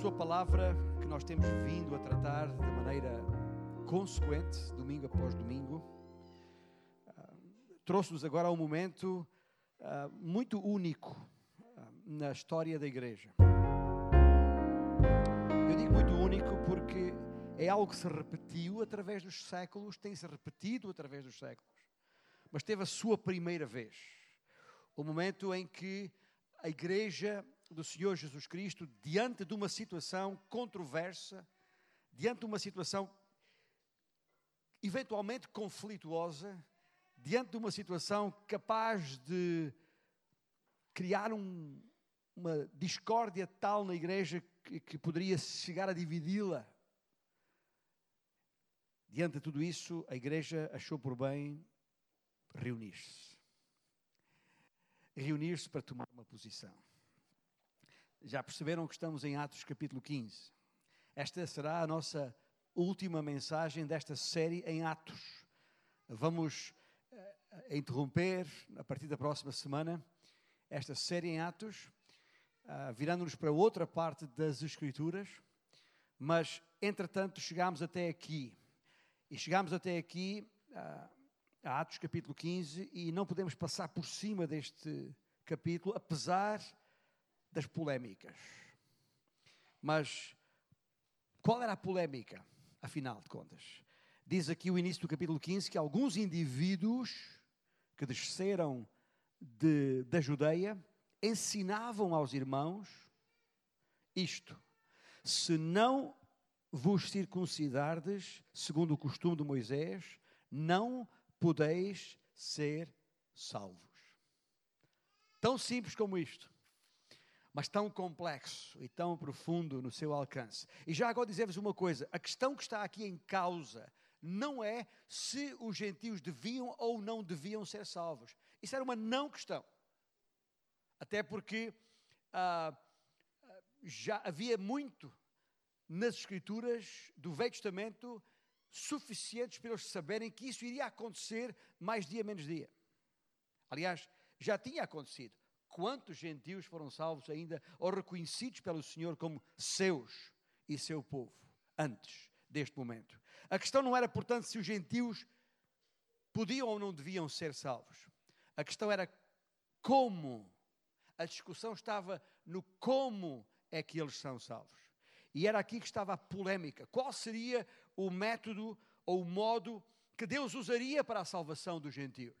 Sua palavra que nós temos vindo a tratar de maneira consequente, domingo após domingo, ah, trouxe-nos agora a um momento ah, muito único ah, na história da Igreja. Eu digo muito único porque é algo que se repetiu através dos séculos, tem se repetido através dos séculos, mas teve a sua primeira vez. O momento em que a Igreja do Senhor Jesus Cristo, diante de uma situação controversa, diante de uma situação eventualmente conflituosa, diante de uma situação capaz de criar um, uma discórdia tal na igreja que, que poderia chegar a dividi-la. Diante de tudo isso, a igreja achou por bem reunir-se. Reunir-se para tomar uma posição. Já perceberam que estamos em Atos capítulo 15. Esta será a nossa última mensagem desta série em Atos. Vamos uh, interromper, a partir da próxima semana, esta série em Atos, uh, virando-nos para outra parte das Escrituras, mas, entretanto, chegámos até aqui. E chegámos até aqui, uh, a Atos capítulo 15, e não podemos passar por cima deste capítulo, apesar das polémicas. Mas qual era a polémica, afinal de contas? Diz aqui o início do capítulo 15 que alguns indivíduos que desceram de, da Judeia ensinavam aos irmãos isto: se não vos circuncidardes, segundo o costume de Moisés, não podeis ser salvos. Tão simples como isto mas tão complexo e tão profundo no seu alcance. E já agora dizer-vos uma coisa: a questão que está aqui em causa não é se os gentios deviam ou não deviam ser salvos. Isso era uma não questão. Até porque ah, já havia muito nas Escrituras do Velho Testamento suficientes para eles saberem que isso iria acontecer mais dia menos dia. Aliás, já tinha acontecido quantos gentios foram salvos ainda ou reconhecidos pelo Senhor como seus e seu povo antes deste momento. A questão não era, portanto, se os gentios podiam ou não deviam ser salvos. A questão era como. A discussão estava no como é que eles são salvos. E era aqui que estava a polémica. Qual seria o método ou o modo que Deus usaria para a salvação dos gentios?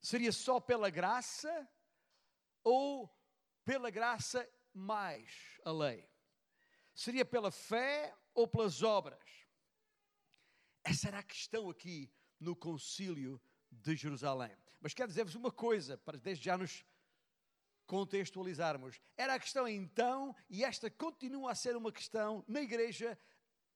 Seria só pela graça ou pela graça mais a lei? Seria pela fé ou pelas obras? Essa era a questão aqui no concílio de Jerusalém. Mas quero dizer-vos uma coisa, para desde já nos contextualizarmos. Era a questão então, e esta continua a ser uma questão na igreja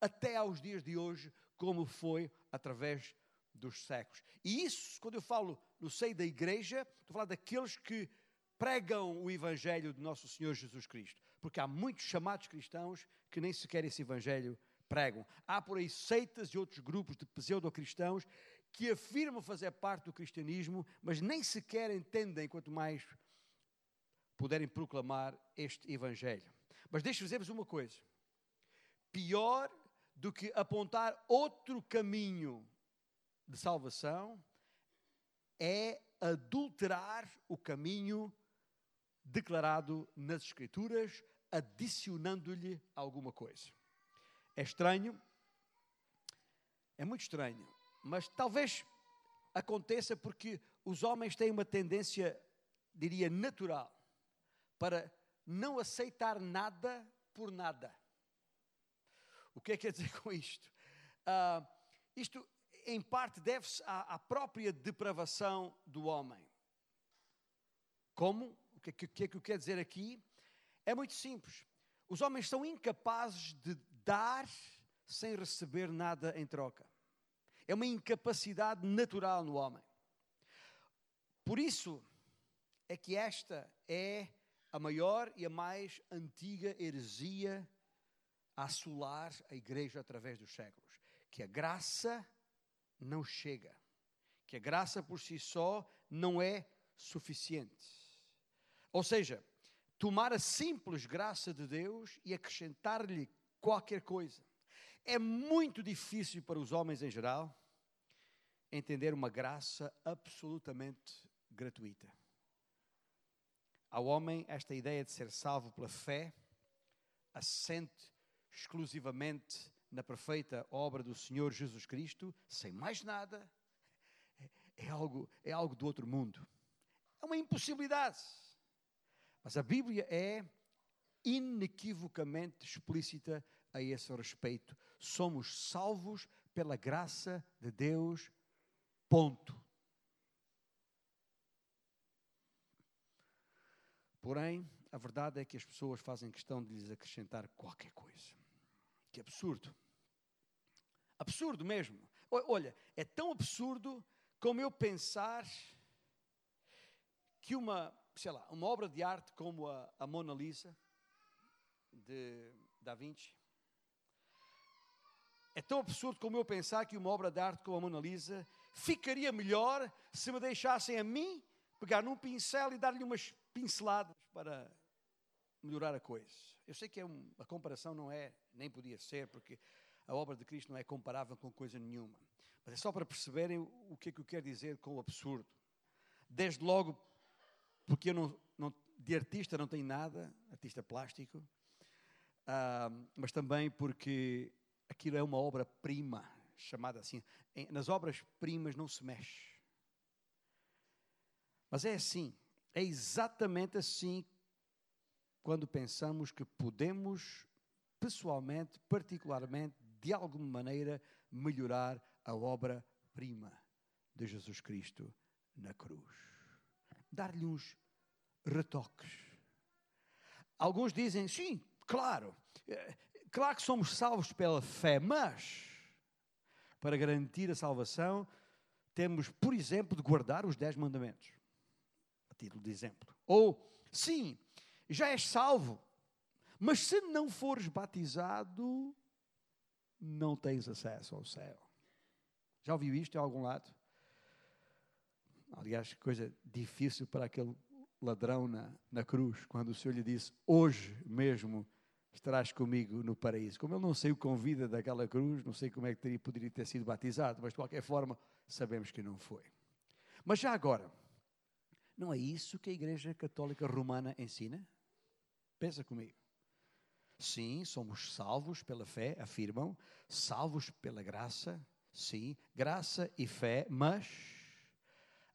até aos dias de hoje, como foi através dos séculos. E isso, quando eu falo no seio da igreja, estou a falar daqueles que pregam o Evangelho de nosso Senhor Jesus Cristo. Porque há muitos chamados cristãos que nem sequer esse Evangelho pregam. Há por aí seitas e outros grupos de pseudo-cristãos que afirmam fazer parte do cristianismo, mas nem sequer entendem, quanto mais puderem proclamar este Evangelho. Mas deixe-vos dizer-vos uma coisa: pior do que apontar outro caminho de salvação é adulterar o caminho declarado nas Escrituras, adicionando-lhe alguma coisa. É estranho, é muito estranho, mas talvez aconteça porque os homens têm uma tendência, diria, natural, para não aceitar nada por nada. O que é que quer dizer com isto? Uh, isto, em parte, deve-se à, à própria depravação do homem. Como? O que, que, que é que eu quero dizer aqui? É muito simples. Os homens são incapazes de dar sem receber nada em troca. É uma incapacidade natural no homem. Por isso é que esta é a maior e a mais antiga heresia a assolar a igreja através dos séculos, que a graça não chega, que a graça por si só não é suficiente. Ou seja, tomar a simples graça de Deus e acrescentar-lhe qualquer coisa. É muito difícil para os homens em geral entender uma graça absolutamente gratuita. Ao homem, esta ideia de ser salvo pela fé assente exclusivamente na perfeita obra do Senhor Jesus Cristo, sem mais nada, é, algo, é algo do outro mundo. É uma impossibilidade. Mas a Bíblia é inequivocamente explícita a esse respeito. Somos salvos pela graça de Deus, ponto. Porém, a verdade é que as pessoas fazem questão de lhes acrescentar qualquer coisa. Que absurdo. Absurdo mesmo. Olha, é tão absurdo como eu pensar que uma, sei lá, uma obra de arte como a, a Mona Lisa, de Da Vinci, é tão absurdo como eu pensar que uma obra de arte como a Mona Lisa ficaria melhor se me deixassem a mim pegar num pincel e dar-lhe umas pinceladas para melhorar a coisa. Eu sei que é a comparação não é, nem podia ser, porque a obra de Cristo não é comparável com coisa nenhuma. Mas é só para perceberem o que é que eu quero dizer com o absurdo. Desde logo, porque eu não, não de artista não tenho nada, artista plástico, uh, mas também porque aquilo é uma obra-prima, chamada assim. Nas obras-primas não se mexe. Mas é assim, é exatamente assim quando pensamos que podemos, pessoalmente, particularmente, de alguma maneira, melhorar a obra-prima de Jesus Cristo na cruz. Dar-lhe uns retoques. Alguns dizem, sim, claro, eh, claro que somos salvos pela fé, mas para garantir a salvação, temos, por exemplo, de guardar os dez mandamentos. Título de exemplo. Ou, sim, já és salvo, mas se não fores batizado, não tens acesso ao céu. Já ouviu isto em algum lado? Aliás, coisa difícil para aquele ladrão na, na cruz, quando o Senhor lhe disse: Hoje mesmo estarás comigo no paraíso. Como ele não saiu com vida daquela cruz, não sei como é que teria, poderia ter sido batizado, mas de qualquer forma, sabemos que não foi. Mas já agora, não é isso que a Igreja Católica Romana ensina? Pensa comigo. Sim, somos salvos pela fé, afirmam, salvos pela graça, sim, graça e fé, mas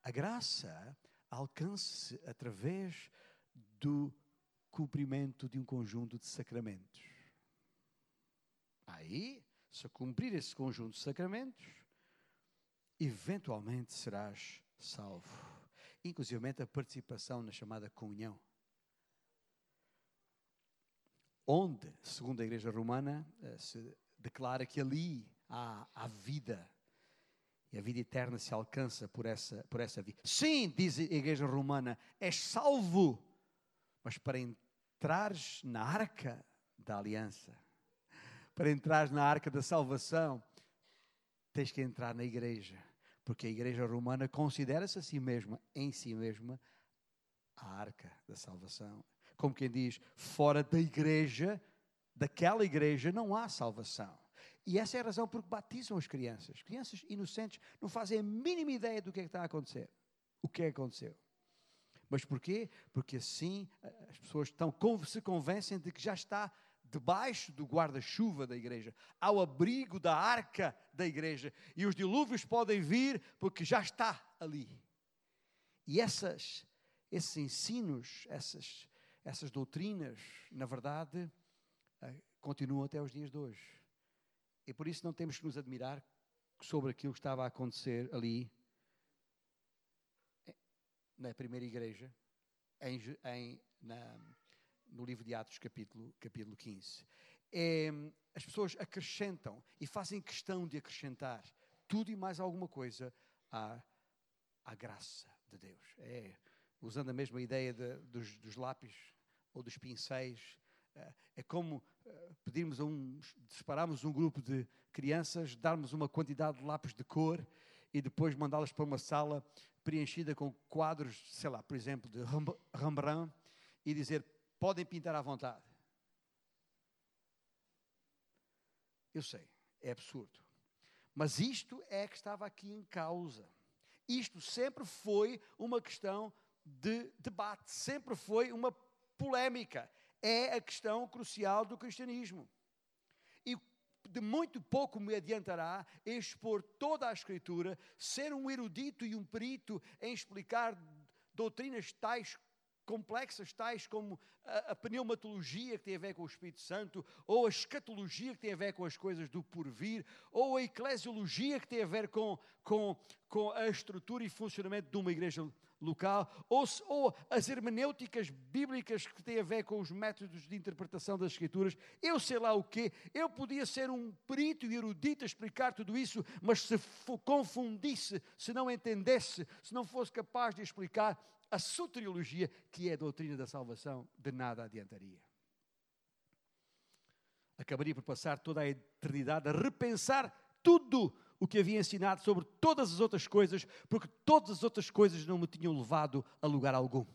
a graça alcança-se através do cumprimento de um conjunto de sacramentos. Aí, se cumprir esse conjunto de sacramentos, eventualmente serás salvo. Inclusive a participação na chamada comunhão onde, segundo a Igreja Romana, eh, se declara que ali há, há vida. E a vida eterna se alcança por essa, por essa vida. Sim, diz a Igreja Romana, és salvo, mas para entrares na arca da aliança, para entrares na arca da salvação, tens que entrar na igreja, porque a igreja romana considera-se a si mesma, em si mesma, a arca da salvação como quem diz, fora da igreja, daquela igreja, não há salvação. E essa é a razão por que batizam as crianças. Crianças inocentes não fazem a mínima ideia do que é que está a acontecer. O que é que aconteceu. Mas porquê? Porque assim eh, as pessoas estão, se convencem de que já está debaixo do guarda-chuva da igreja, ao abrigo da arca da igreja. E os dilúvios podem vir porque já está ali. E essas, esses ensinos, essas, essas doutrinas, na verdade, eh, continuam até os dias de hoje. E por isso não temos que nos admirar sobre aquilo que estava a acontecer ali eh, na primeira igreja, em, em, na, no livro de Atos, capítulo, capítulo 15. É, as pessoas acrescentam e fazem questão de acrescentar tudo e mais alguma coisa à, à graça de Deus. É, usando a mesma ideia de, dos, dos lápis ou dos pincéis. Eh, é como eh, pedirmos a um, separarmos um grupo de crianças, darmos uma quantidade de lápis de cor e depois mandá-las para uma sala preenchida com quadros, sei lá, por exemplo, de Rembrandt e dizer podem pintar à vontade. Eu sei, é absurdo. Mas isto é que estava aqui em causa. Isto sempre foi uma questão de debate, sempre foi uma polémica. É a questão crucial do cristianismo. E de muito pouco me adiantará expor toda a Escritura, ser um erudito e um perito em explicar doutrinas tais complexas, tais como a, pneumatologia que tem a ver com o Espírito Santo, ou a escatologia que tem a ver com as coisas do porvir, ou a eclesiologia que tem a ver com, com, com a estrutura e funcionamento de uma igreja local, ou, ou as hermenêuticas bíblicas que têm a ver com os métodos de interpretação das Escrituras, eu sei lá o quê, eu podia ser um perito e erudito a explicar tudo isso, mas se confundisse, se não entendesse, se não fosse capaz de explicar a soteriologia, que é a doutrina da salvação, de nada adiantaria. Acabaria por passar toda a eternidade a repensar tudo o que havia ensinado sobre todas as outras coisas, porque todas as outras coisas não me tinham levado a lugar algum.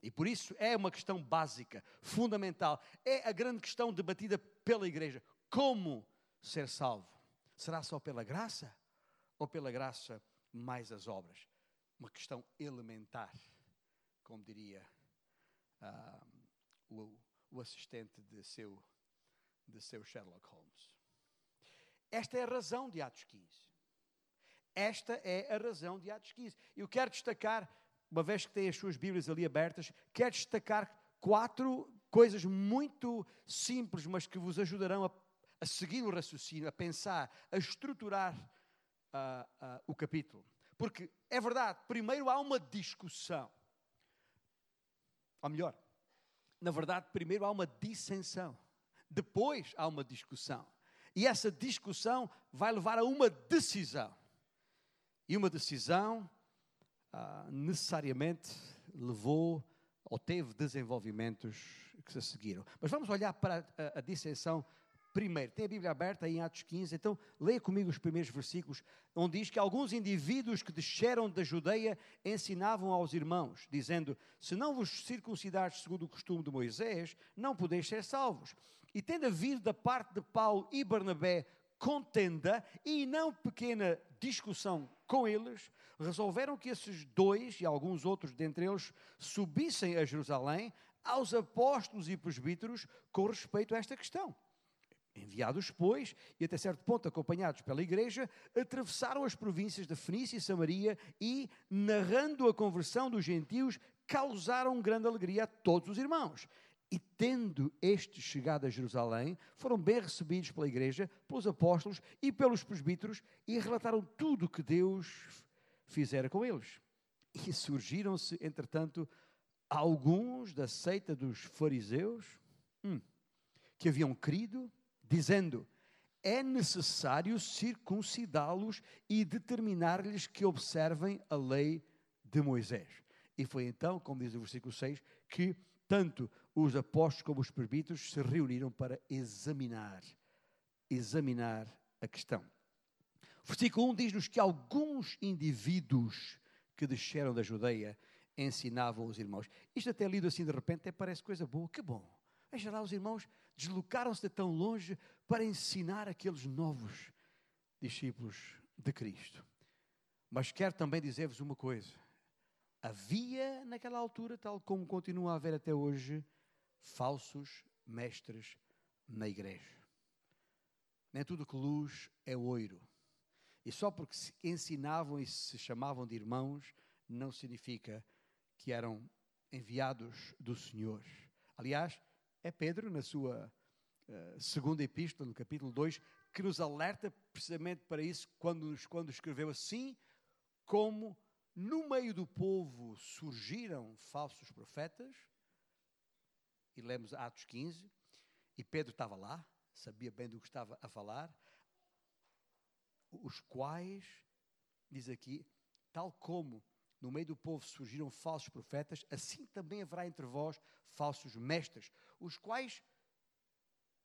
E por isso é uma questão básica, fundamental. É a grande questão debatida pela Igreja. Como ser salvo? Será só pela graça? Ou pela graça mais as obras? Uma questão elementar, como diria uh, o, o, assistente de seu, de seu Sherlock Holmes. Esta é a razão de Atos 15. Esta é a razão de Atos 15. Eu quero destacar, uma vez que tem as suas Bíblias ali abertas, quero destacar quatro coisas muito simples, mas que vos ajudarão a, a seguir o raciocínio, a pensar, a estruturar uh, uh, o capítulo. Porque é verdade, primeiro há uma discussão. Ou melhor, na verdade, primeiro há uma dissensão. Depois há uma discussão. E essa discussão vai levar a uma decisão. E uma decisão ah, necessariamente levou ou teve desenvolvimentos que se seguiram. Mas vamos olhar para a, a dissensão primeiro. Tem a Bíblia aberta aí em Atos 15, então leia comigo os primeiros versículos, onde diz que alguns indivíduos que desceram da Judeia ensinavam aos irmãos, dizendo: Se não vos circuncidares segundo o costume de Moisés, não podeis ser salvos. E tendo havido da parte de Paulo e Barnabé contenda e não pequena discussão com eles, resolveram que esses dois e alguns outros dentre eles subissem a Jerusalém aos apóstolos e presbíteros com respeito a esta questão. Enviados, pois, e até certo ponto acompanhados pela igreja, atravessaram as províncias de Fenícia e Samaria e, narrando a conversão dos gentios, causaram grande alegria a todos os irmãos. E tendo estes chegado a Jerusalém, foram bem recebidos pela igreja, pelos apóstolos e pelos presbíteros, e relataram tudo o que Deus fizera com eles. E surgiram-se, entretanto, alguns da seita dos fariseus, hum, que haviam crido, dizendo: é necessário circuncidá-los e determinar-lhes que observem a lei de Moisés. E foi então, como diz o versículo 6, que tanto os apóstolos como os presbíteros se reuniram para examinar, examinar a questão. Versículo 1 diz-nos que alguns indivíduos que desceram da Judeia ensinavam os irmãos. Isto até lido assim de repente até parece coisa boa, que bom. Veja lá, os irmãos deslocaram-se de tão longe para ensinar aqueles novos discípulos de Cristo. Mas quero também dizer-vos uma coisa. Havia naquela altura, tal como continua a haver até hoje, falsos mestres na igreja. Nem tudo que luz é oiro. E só porque se ensinavam e se chamavam de irmãos, não significa que eram enviados do Senhor. Aliás, é Pedro, na sua uh, segunda epístola, no capítulo 2, que nos alerta precisamente para isso, quando, quando escreveu assim: como no meio do povo surgiram falsos profetas, e lemos Atos 15, e Pedro estava lá, sabia bem do que estava a falar, os quais, diz aqui, tal como no meio do povo surgiram falsos profetas, assim também haverá entre vós falsos mestres, os quais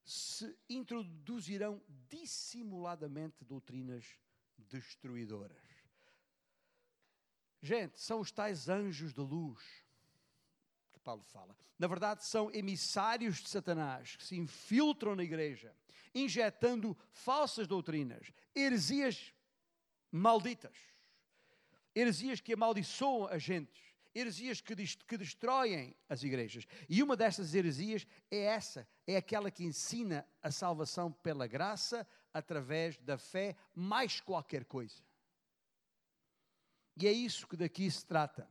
se introduzirão dissimuladamente doutrinas destruidoras. Gente, são os tais anjos de luz que Paulo fala. Na verdade, são emissários de Satanás que se infiltram na igreja, injetando falsas doutrinas, heresias malditas, heresias que amaldiçoam a gente, heresias que, que destroem as igrejas. E uma dessas heresias é essa, é aquela que ensina a salvação pela graça através da fé, mais qualquer coisa. E é isso que daqui se trata.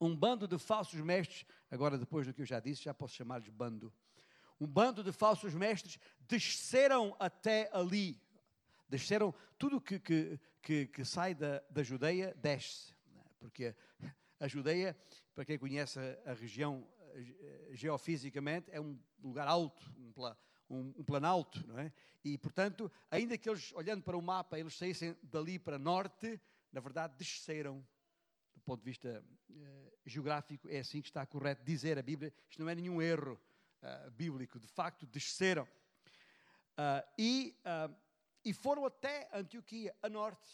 Um bando de falsos mestres, agora depois do que eu já disse, já posso chamar-lhes bando. Um bando de falsos mestres desceram até ali. Desceram, tudo que, que, que, que sai da, da Judeia desce. Né? Porque a Judeia, para quem conhece a, região eh, geofisicamente, é um lugar alto, um, um, um planalto, não é? E, portanto, ainda que eles, olhando para o mapa, eles saíssem dali para norte, na verdade, desceram. Do ponto de vista uh, geográfico, é assim que está correto dizer a Bíblia. Isto não é nenhum erro uh, bíblico. De facto, desceram. Uh, e, e foram até Antioquia, a norte.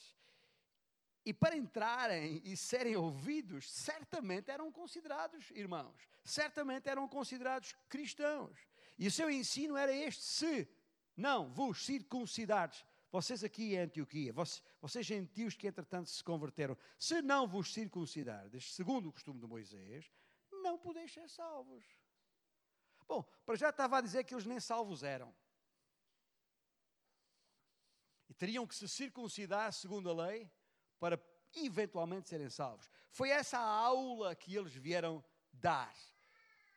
E para entrarem e serem ouvidos, certamente eram considerados irmãos, certamente eram considerados cristãos. E o seu ensino era este: se não vos circuncidares, vocês aqui em Antioquia, vocês, vocês gentios que entretanto se converteram, se não vos circuncidardes, segundo o costume de Moisés, não podeis ser salvos. Bom, para já estava a dizer que eles nem salvos eram. Teriam que se circuncidar segundo a lei para eventualmente serem salvos. Foi essa a aula que eles vieram dar.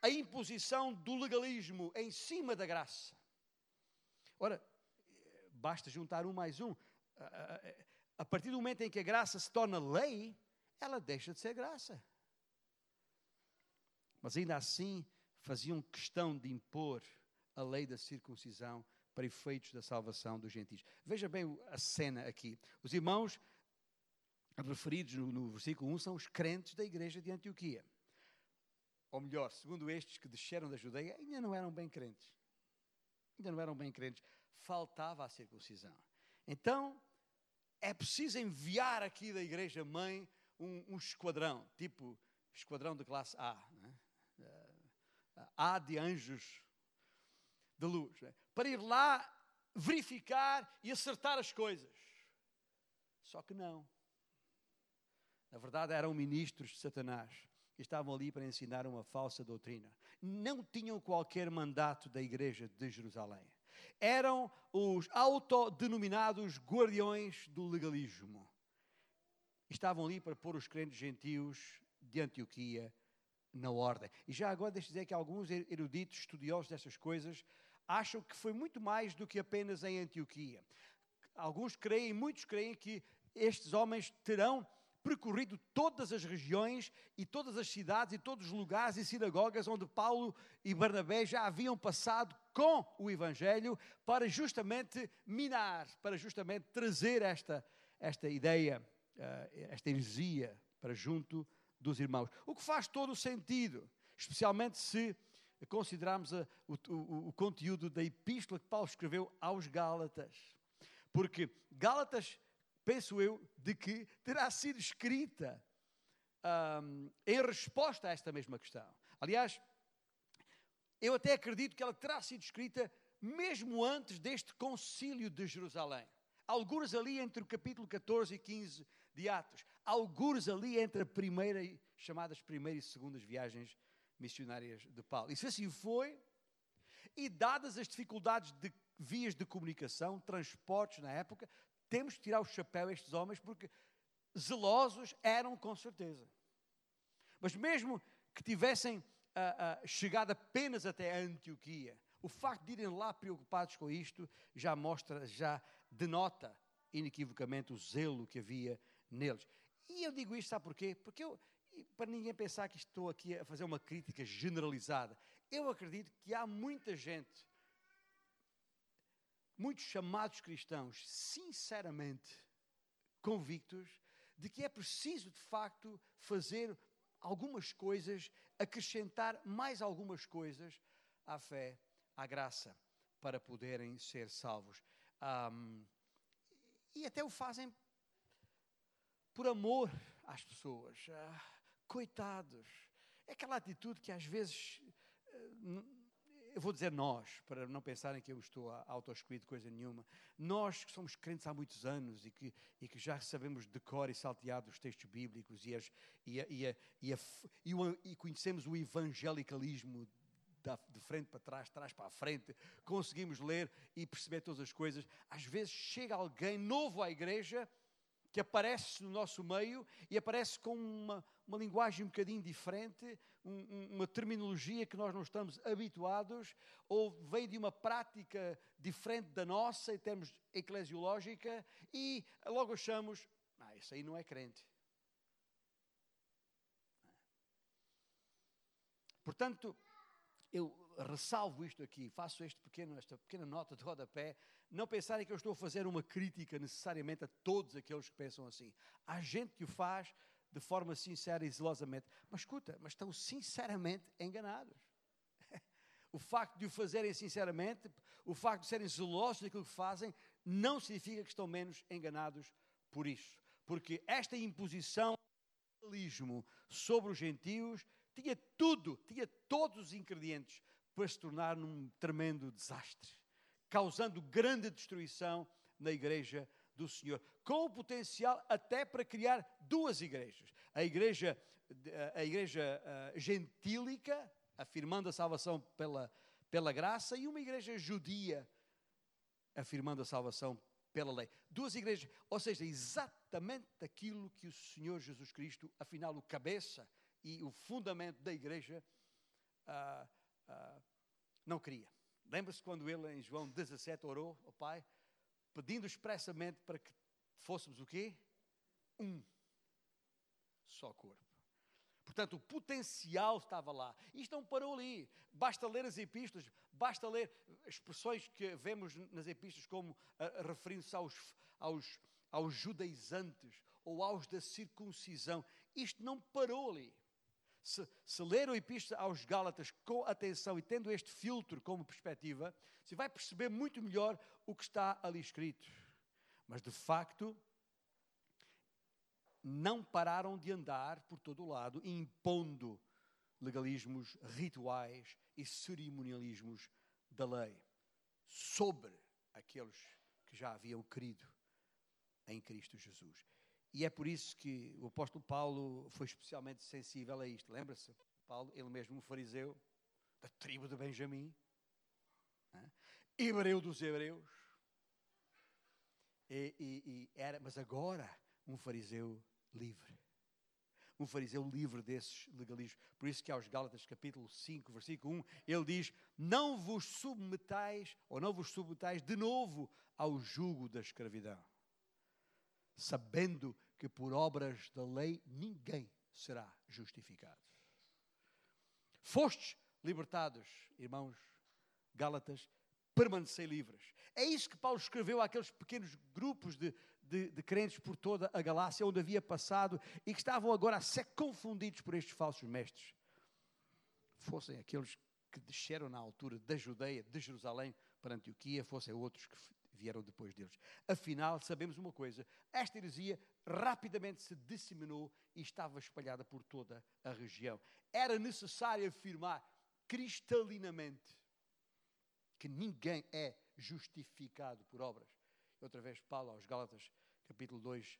A imposição do legalismo em cima da graça. Ora, basta juntar um mais um. A partir do momento em que a graça se torna lei, ela deixa de ser graça. Mas ainda assim faziam questão de impor a lei da circuncisão para efeitos da salvação dos gentios. Veja bem a cena aqui. Os irmãos referidos no, no versículo 1 são os crentes da igreja de Antioquia. Ou melhor, segundo estes que desceram da Judeia, ainda não eram bem crentes. Ainda não eram bem crentes. Faltava a circuncisão. Então, é preciso enviar aqui da igreja mãe um, um esquadrão, tipo esquadrão de classe A. Né? A de anjos de luz. Né? Para ir lá verificar e acertar as coisas. Só que não. Na verdade, eram ministros de Satanás que estavam ali para ensinar uma falsa doutrina. Não tinham qualquer mandato da igreja de Jerusalém. Eram os autodenominados guardiões do legalismo. Estavam ali para pôr os crentes gentios de Antioquia na ordem. E já agora deixe dizer que alguns eruditos, estudiosos dessas coisas, acham que foi muito mais do que apenas em Antioquia. Alguns creem, muitos creem que estes homens terão percorrido todas as regiões e todas as cidades e todos os lugares e sinagogas onde Paulo e Barnabé já haviam passado com o Evangelho para justamente minar, para justamente trazer esta, esta ideia, eh, esta heresia para junto dos irmãos. O que faz todo o sentido, especialmente se considerarmos a, o, o, o conteúdo da epístola que Paulo escreveu aos Gálatas. Porque Gálatas penso eu, de que terá sido escrita um, em resposta a esta mesma questão. Aliás, eu até acredito que ela terá sido escrita mesmo antes deste concílio de Jerusalém. Alguns ali entre o capítulo 14 e 15 de Atos. Alguns ali entre a primeira, chamadas primeira e segundas viagens missionárias de Paulo. E se assim foi, e dadas as dificuldades de vias de comunicação, transportes na época, temos que tirar o chapéu a estes homens porque zelosos eram com certeza. Mas mesmo que tivessem uh, uh, chegado apenas até Antioquia, o facto de irem lá preocupados com isto já mostra, já denota inequivocamente o zelo que havia neles. E eu digo isto, sabe porquê? Porque eu, para ninguém pensar que estou aqui a fazer uma crítica generalizada, eu acredito que há muita gente muitos chamados cristãos sinceramente convictos de que é preciso de facto fazer algumas coisas, acrescentar mais algumas coisas à fé, à graça, para poderem ser salvos. Um, e até o fazem por amor às pessoas. Ah, coitados. É aquela atitude que às vezes, eh, eu vou dizer nós, para não pensarem que eu estou a de coisa nenhuma, nós que somos crentes há muitos anos e que, e que já sabemos de cor e salteado os textos bíblicos e, as, e, a, e, a, e, a, e, o, e conhecemos o evangelicalismo de frente para trás, trás para a frente, conseguimos ler e perceber todas as coisas. Às vezes chega alguém novo à igreja que aparece no nosso meio e aparece com uma, uma linguagem um bocadinho diferente, um, uma terminologia que nós não estamos habituados, ou vem de uma prática diferente da nossa, em termos eclesiológica, e logo achamos, ah, isso aí não é crente. Portanto, eu ressalvo isto aqui, faço este pequeno, esta pequena nota de rodapé, não pensarem que eu estou a fazer uma crítica necessariamente a todos aqueles que pensam assim. Há gente que o faz de forma sincera e zelosamente, mas escuta, mas estão sinceramente enganados. O facto de o fazerem sinceramente, o facto de serem zelosos daquilo que fazem, não significa que estão menos enganados por isso. Porque esta imposição sobre os gentios tinha tudo, tinha todos os ingredientes para se tornar num tremendo desastre, causando grande destruição na igreja do Senhor, com o potencial até para criar duas igrejas. A igreja, a igreja gentílica, afirmando a salvação pela, pela graça, e uma igreja judia, afirmando a salvação pela lei. Duas igrejas, ou seja, exatamente aquilo que o Senhor Jesus Cristo, afinal, o cabeça e o fundamento da igreja, uh, uh, não queria. Lembra-se quando ele, em João 17, orou ao Pai, pedindo expressamente para que fôssemos o quê? Um só corpo. Portanto, o potencial estava lá. Isto não parou ali. Basta ler as epístolas, basta ler expressões que vemos nas epístolas como uh, referindo-se aos, aos, aos judaizantes ou aos da circuncisão. Isto não parou ali. Se, se ler o Epístola aos Gálatas com atenção e tendo este filtro como perspectiva, você vai perceber muito melhor o que está ali escrito. Mas de facto, não pararam de andar por todo o lado, impondo legalismos rituais e cerimonialismos da lei sobre aqueles que já haviam crido em Cristo Jesus. E é por isso que o apóstolo Paulo foi especialmente sensível a isto. Lembra-se? Paulo, ele mesmo um fariseu da tribo de Benjamim, né? hebreu dos hebreus, e, e, e era, mas agora um fariseu livre. Um fariseu livre desses legalismos. Por isso que aos Gálatas capítulo 5, versículo 1, ele diz, não vos submetais, ou não vos submetais de novo ao jugo da escravidão sabendo que por obras da lei ninguém será justificado. Fostes libertados, irmãos Gálatas, permanecei livres. É isso que Paulo escreveu àqueles pequenos grupos de, de, de, crentes por toda a Galácia, onde havia passado e que estavam agora a ser confundidos por estes falsos mestres. Fossem aqueles que desceram na altura da Judeia, de Jerusalém, para Antioquia, fossem outros que vieram depois deles. Afinal, sabemos uma coisa: esta heresia rapidamente se disseminou e estava espalhada por toda a região. Era necessário afirmar cristalinamente que ninguém é justificado por obras. Outra vez, Paulo aos Gálatas, capítulo 2,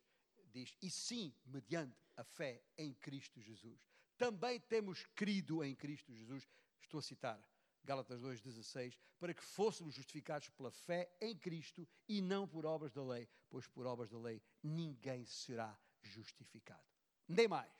diz: E sim, mediante a fé em Cristo Jesus. Também temos crido em Cristo Jesus. Estou a citar Gálatas 2,16, para que fôssemos justificados pela fé em Cristo e não por obras da lei, pois por obras da lei ninguém será justificado. Nem mais.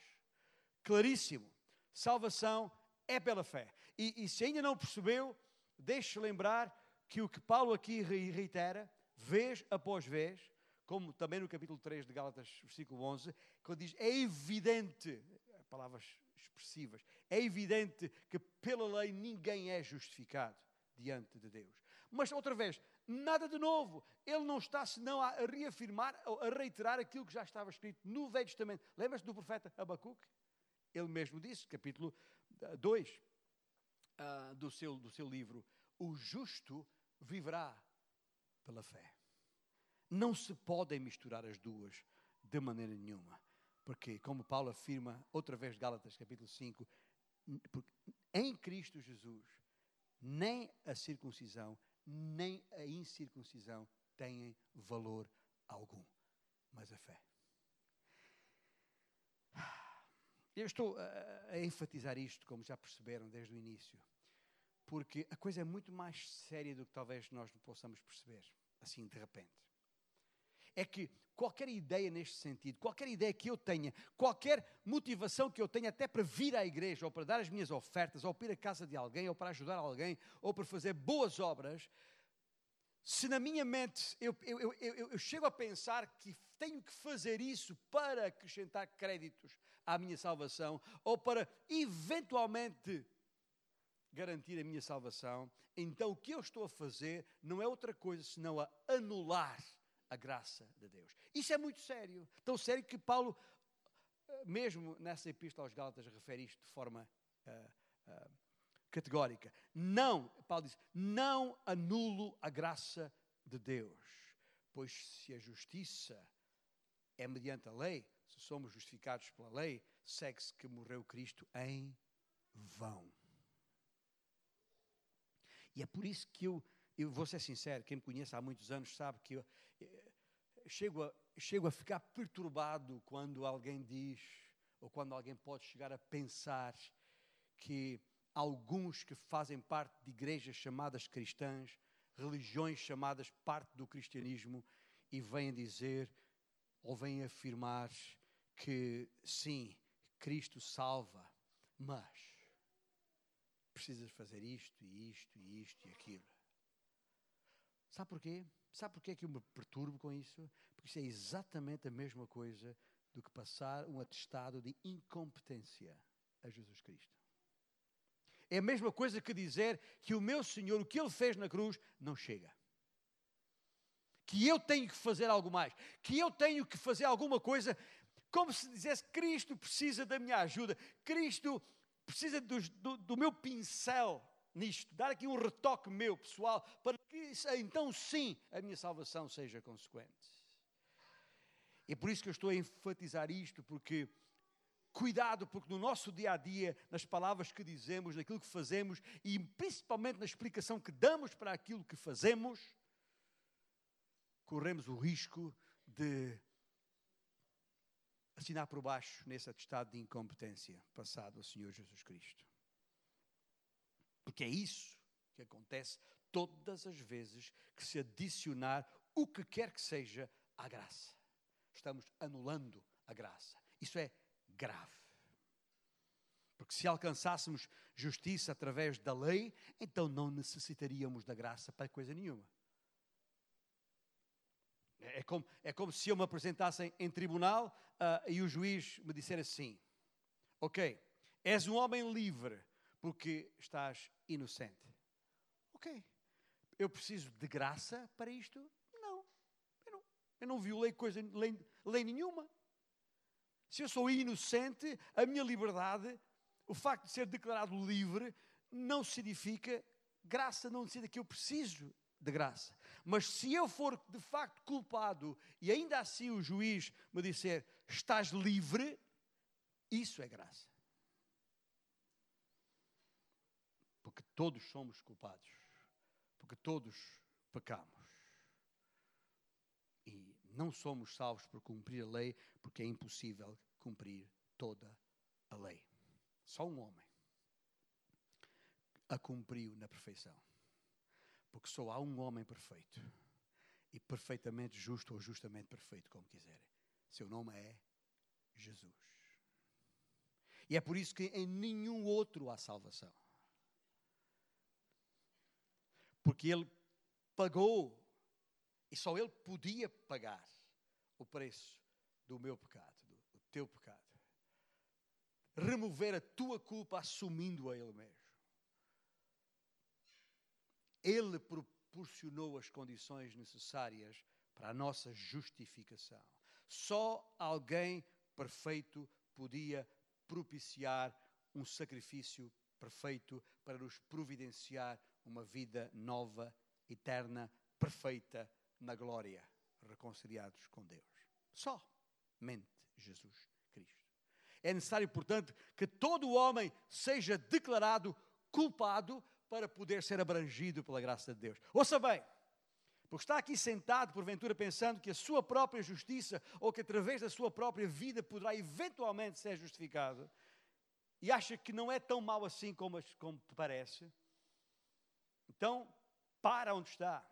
Claríssimo. Salvação é pela fé. E, e se ainda não percebeu, deixe lembrar que o que Paulo aqui reitera, vez após vez, como também no capítulo 3 de Gálatas, versículo 11, quando diz: é evidente, palavras expressivas. É evidente que pela lei ninguém é justificado diante de Deus. Mas, outra vez, nada de novo. Ele não está senão a reafirmar, a reiterar aquilo que já estava escrito no Velho Testamento. Lembras-te do profeta Abacuque? Ele mesmo disse, capítulo 2 uh, ah, do, seu, do seu livro: O justo viverá pela fé. Não se podem misturar as duas de maneira nenhuma. Porque, como Paulo afirma, outra vez, Gálatas capítulo 5, porque em Cristo Jesus, nem a circuncisão, nem a incircuncisão têm valor algum, mas a fé. Eu estou a, a enfatizar isto, como já perceberam desde o início, porque a coisa é muito mais séria do que talvez nós possamos perceber, assim de repente. É que qualquer ideia neste sentido, qualquer ideia que eu tenha, qualquer motivação que eu tenha até para vir à igreja, ou para dar as minhas ofertas, ou para ir à casa de alguém, ou para ajudar alguém, ou para fazer boas obras, se na minha mente eu, eu, eu, eu, chego a pensar que tenho que fazer isso para acrescentar créditos à minha salvação, ou para eventualmente garantir a minha salvação, então o que eu estou a fazer não é outra coisa senão a anular a graça de Deus. Isso é muito sério. Tão sério que Paulo, eh, mesmo nessa epístola aos Gálatas, refere isto de forma uh, uh, categórica. Não, Paulo diz, não anulo a graça de Deus, pois se a justiça é mediante a lei, se somos justificados pela lei, segue-se que morreu Cristo em vão. E é por isso que eu, eu vou ser sincero, quem me conhece há muitos anos sabe que eu, eu chego, a, chego a ficar perturbado quando alguém diz, ou quando alguém pode chegar a pensar que alguns que fazem parte de igrejas chamadas cristãs, religiões chamadas parte do cristianismo, e vêm dizer ou vêm afirmar que sim, Cristo salva, mas precisas fazer isto e isto e isto e aquilo. Sabe porquê? Sabe porquê que eu me perturbo com isso? Porque isso é exatamente a mesma coisa do que passar um atestado de incompetência a Jesus Cristo. É a mesma coisa que dizer que o meu Senhor, o que Ele fez na cruz, não chega. Que eu tenho que fazer algo mais. Que eu tenho que fazer alguma coisa, como se dissesse: Cristo precisa da minha ajuda. Cristo precisa do, do, do meu pincel nisto. Dar aqui um retoque meu, pessoal, para que então sim a minha salvação seja consequente. É por isso que eu estou a enfatizar isto, porque Cuidado, porque no nosso dia a dia, nas palavras que dizemos, naquilo que fazemos e principalmente na explicação que damos para aquilo que fazemos, corremos o risco de assinar por baixo nesse atestado de incompetência passado ao Senhor Jesus Cristo. Porque é isso que acontece todas as vezes que se adicionar o que quer que seja à graça. Estamos anulando a graça. Isso é grave. Porque se alcançássemos justiça através da lei, então não necessitaríamos da graça para coisa nenhuma. É, como, é como se eu me apresentasse em tribunal uh, e o juiz me dissesse assim: Ok, és um homem livre porque estás inocente. Ok, eu preciso de graça para isto? Não, eu não, eu não violei coisa, lei, lei nenhuma. Se eu sou inocente, a minha liberdade, o facto de ser declarado livre, não significa graça, não significa que eu preciso de graça. Mas se eu for de facto culpado e ainda assim o juiz me disser estás livre, isso é graça. Porque todos somos culpados. Porque todos pecamos. E não somos salvos por cumprir a lei, porque é impossível cumprir toda a lei. Só um homem a cumpriu na perfeição. Porque só há um homem perfeito e perfeitamente justo ou justamente perfeito, como quiserem. Seu nome é Jesus. E é por isso que em nenhum outro há salvação. Porque ele pagou e só ele podia pagar o preço do meu pecado teu pecado. Remover a tua culpa assumindo-a Ele mesmo. Ele proporcionou as condições necessárias para a nossa justificação. Só alguém perfeito podia propiciar um sacrifício perfeito para nos providenciar uma vida nova, eterna, perfeita na glória, reconciliados com Deus. Só mente. Jesus Cristo. É necessário, portanto, que todo homem seja declarado culpado para poder ser abrangido pela graça de Deus. Ouça bem, porque está aqui sentado, porventura, pensando que a sua própria justiça ou que através da sua própria vida poderá eventualmente ser justificado e acha que não é tão mau assim como, como parece, então para onde está.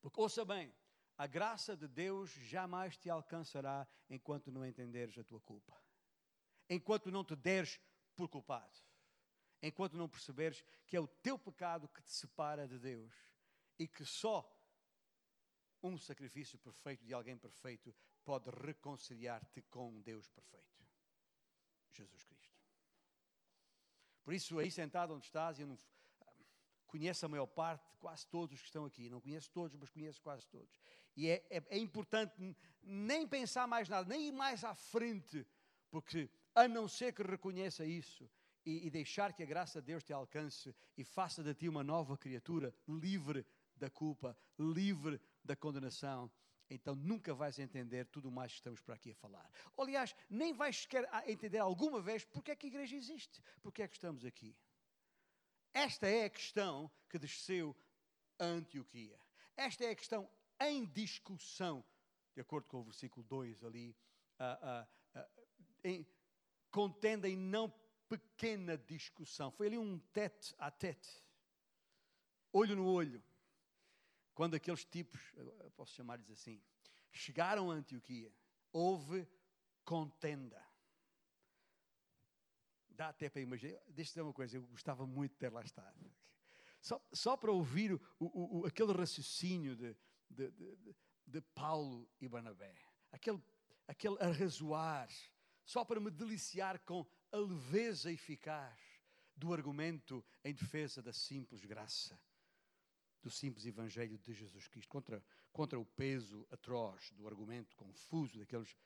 Porque ouça bem, a graça de Deus jamais te alcançará enquanto não entenderes a tua culpa, enquanto não te deres por culpado, enquanto não perceberes que é o teu pecado que te separa de Deus e que só um sacrifício perfeito de alguém perfeito pode reconciliar-te com Deus perfeito. Jesus Cristo. Por isso, aí sentado onde estás, eu não conheço a maior parte, quase todos que estão aqui. Não conheço todos, mas conheço quase todos. E é, é, é importante nem pensar mais nada, nem ir mais à frente, porque a não ser que reconheça isso e, e deixar que a graça de Deus te alcance e faça de ti uma nova criatura, livre da culpa, livre da condenação, então nunca vais entender tudo mais que estamos por aqui a falar. Aliás, nem vais sequer entender alguma vez porque é que a igreja existe, porque é que estamos aqui. Esta é a questão que desceu a Antioquia. Esta é a questão em discussão, de acordo com o versículo 2 ali, uh, uh, uh, em, contenda em não pequena discussão. Foi ali um tete a tete, olho no olho. Quando aqueles tipos, posso chamar-lhes assim, chegaram a Antioquia, houve contenda. Dá até para imaginar. Deixa eu dizer uma coisa, eu gostava muito de ter lá estado. Só, só para ouvir o, o, o, aquele raciocínio de, de, de, de, Paulo e Barnabé, aquele, aquele arrazoar, só para me deliciar com a leveza eficaz do argumento em defesa da simples graça do simples Evangelho de Jesus Cristo, contra, contra o peso atroz do argumento confuso daqueles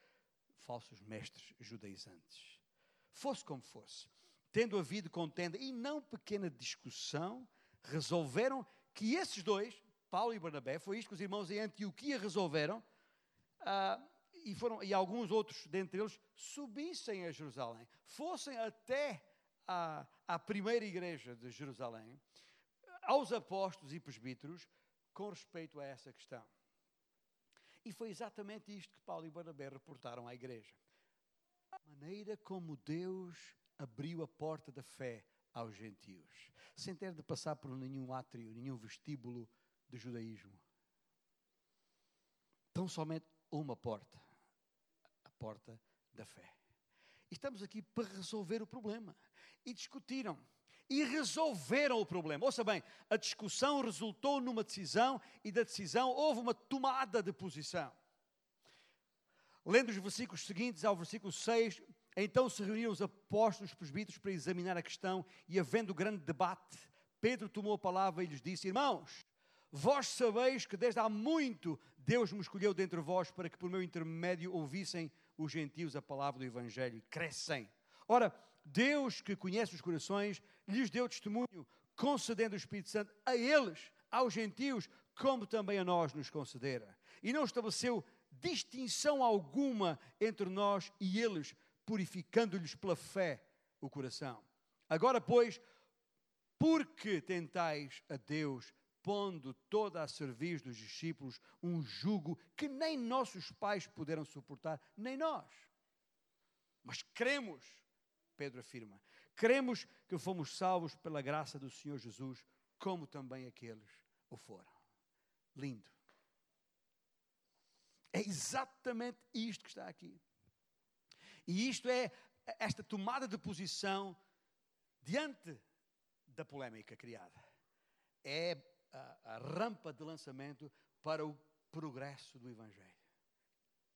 falsos mestres judaizantes. Fosse como fosse, tendo havido contenda e não pequena discussão, resolveram que esses dois, Paulo e Barnabé, foi isto que os irmãos em Antioquia resolveram, uh, e, foram, e alguns outros dentre eles, subissem a Jerusalém, fossem até à, primeira igreja de Jerusalém, aos apóstolos e presbíteros com respeito a essa questão. E foi exatamente isto que Paulo e Barnabé reportaram à igreja. Maneira como Deus abriu a porta da fé aos gentios, sem ter de passar por nenhum átrio, nenhum vestíbulo de judaísmo. Tão somente uma porta, a porta da fé. E estamos aqui para resolver o problema. E discutiram e resolveram o problema. Ouça bem, a discussão resultou numa decisão e da decisão houve uma tomada de posição. Lendo os versículos seguintes ao versículo 6, então se reuniram os apóstolos os presbíteros para examinar a questão e havendo grande debate, Pedro tomou a palavra e lhes disse: Irmãos, vós sabeis que desde há muito Deus me escolheu dentre vós para que por meu intermédio ouvissem os gentios a palavra do Evangelho e crescem. Ora, Deus que conhece os corações lhes deu testemunho, concedendo o Espírito Santo a eles, aos gentios, como também a nós nos concedera. E não estabeleceu distinção alguma entre nós e eles, purificando-lhes pela fé o coração. Agora, pois, porque tentais a Deus, pondo toda a serviço dos discípulos um jugo que nem nossos pais puderam suportar, nem nós. Mas cremos, Pedro afirma, Cremos que fomos salvos pela graça do Senhor Jesus, como também aqueles o foram. Lindo. É exatamente isto que está aqui. E isto é esta tomada de posição diante da polémica criada. É a, a rampa de lançamento para o progresso do Evangelho,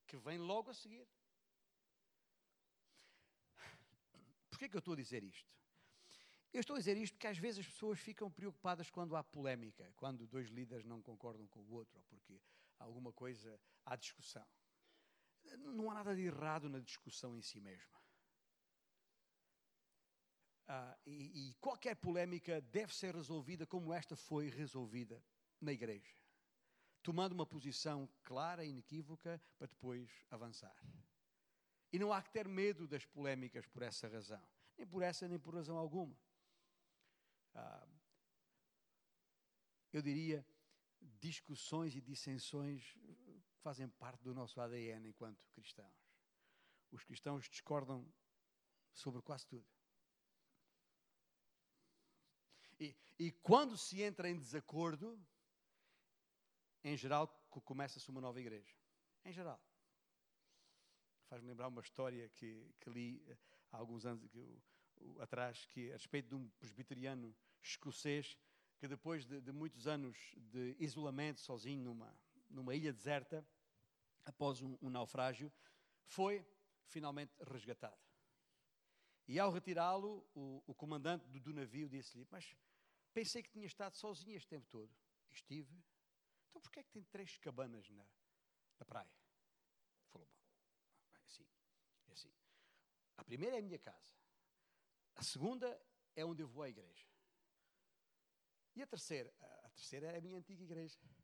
que vem logo a seguir. Porquê que eu estou a dizer isto? Eu estou a dizer isto porque às vezes as pessoas ficam preocupadas quando há polémica, quando dois líderes não concordam com o outro, ou porque alguma coisa há discussão. Não há nada de errado na discussão em si mesma. Ah, e, e qualquer polémica deve ser resolvida como esta foi resolvida na igreja, tomando uma posição clara e inequívoca para depois avançar. E não há que ter medo das polémicas por essa razão. Nem por essa, nem por razão alguma. Ah, eu diria, discussões e dissensões fazem parte do nosso ADN enquanto cristãos. Os cristãos discordam sobre quase tudo. E, e quando se entra em desacordo, em geral começa-se uma nova igreja. Em geral. Faz-me lembrar uma história que, que li eh, há alguns anos que, atrás, que a respeito de um presbiteriano escocês que depois de, de, muitos anos de isolamento, sozinho numa, numa ilha deserta, após um, um naufrágio, foi finalmente resgatado. E ao retirá-lo, o, o, comandante do, do navio disse-lhe: Mas pensei que tinha estado sozinho este tempo todo. Estive. Então porquê é que tem três cabanas na, na praia? Falou: Bom, é assim, é assim. A primeira é a minha casa. A segunda é onde eu vou à igreja. E a terceira? A terceira é a minha antiga igreja.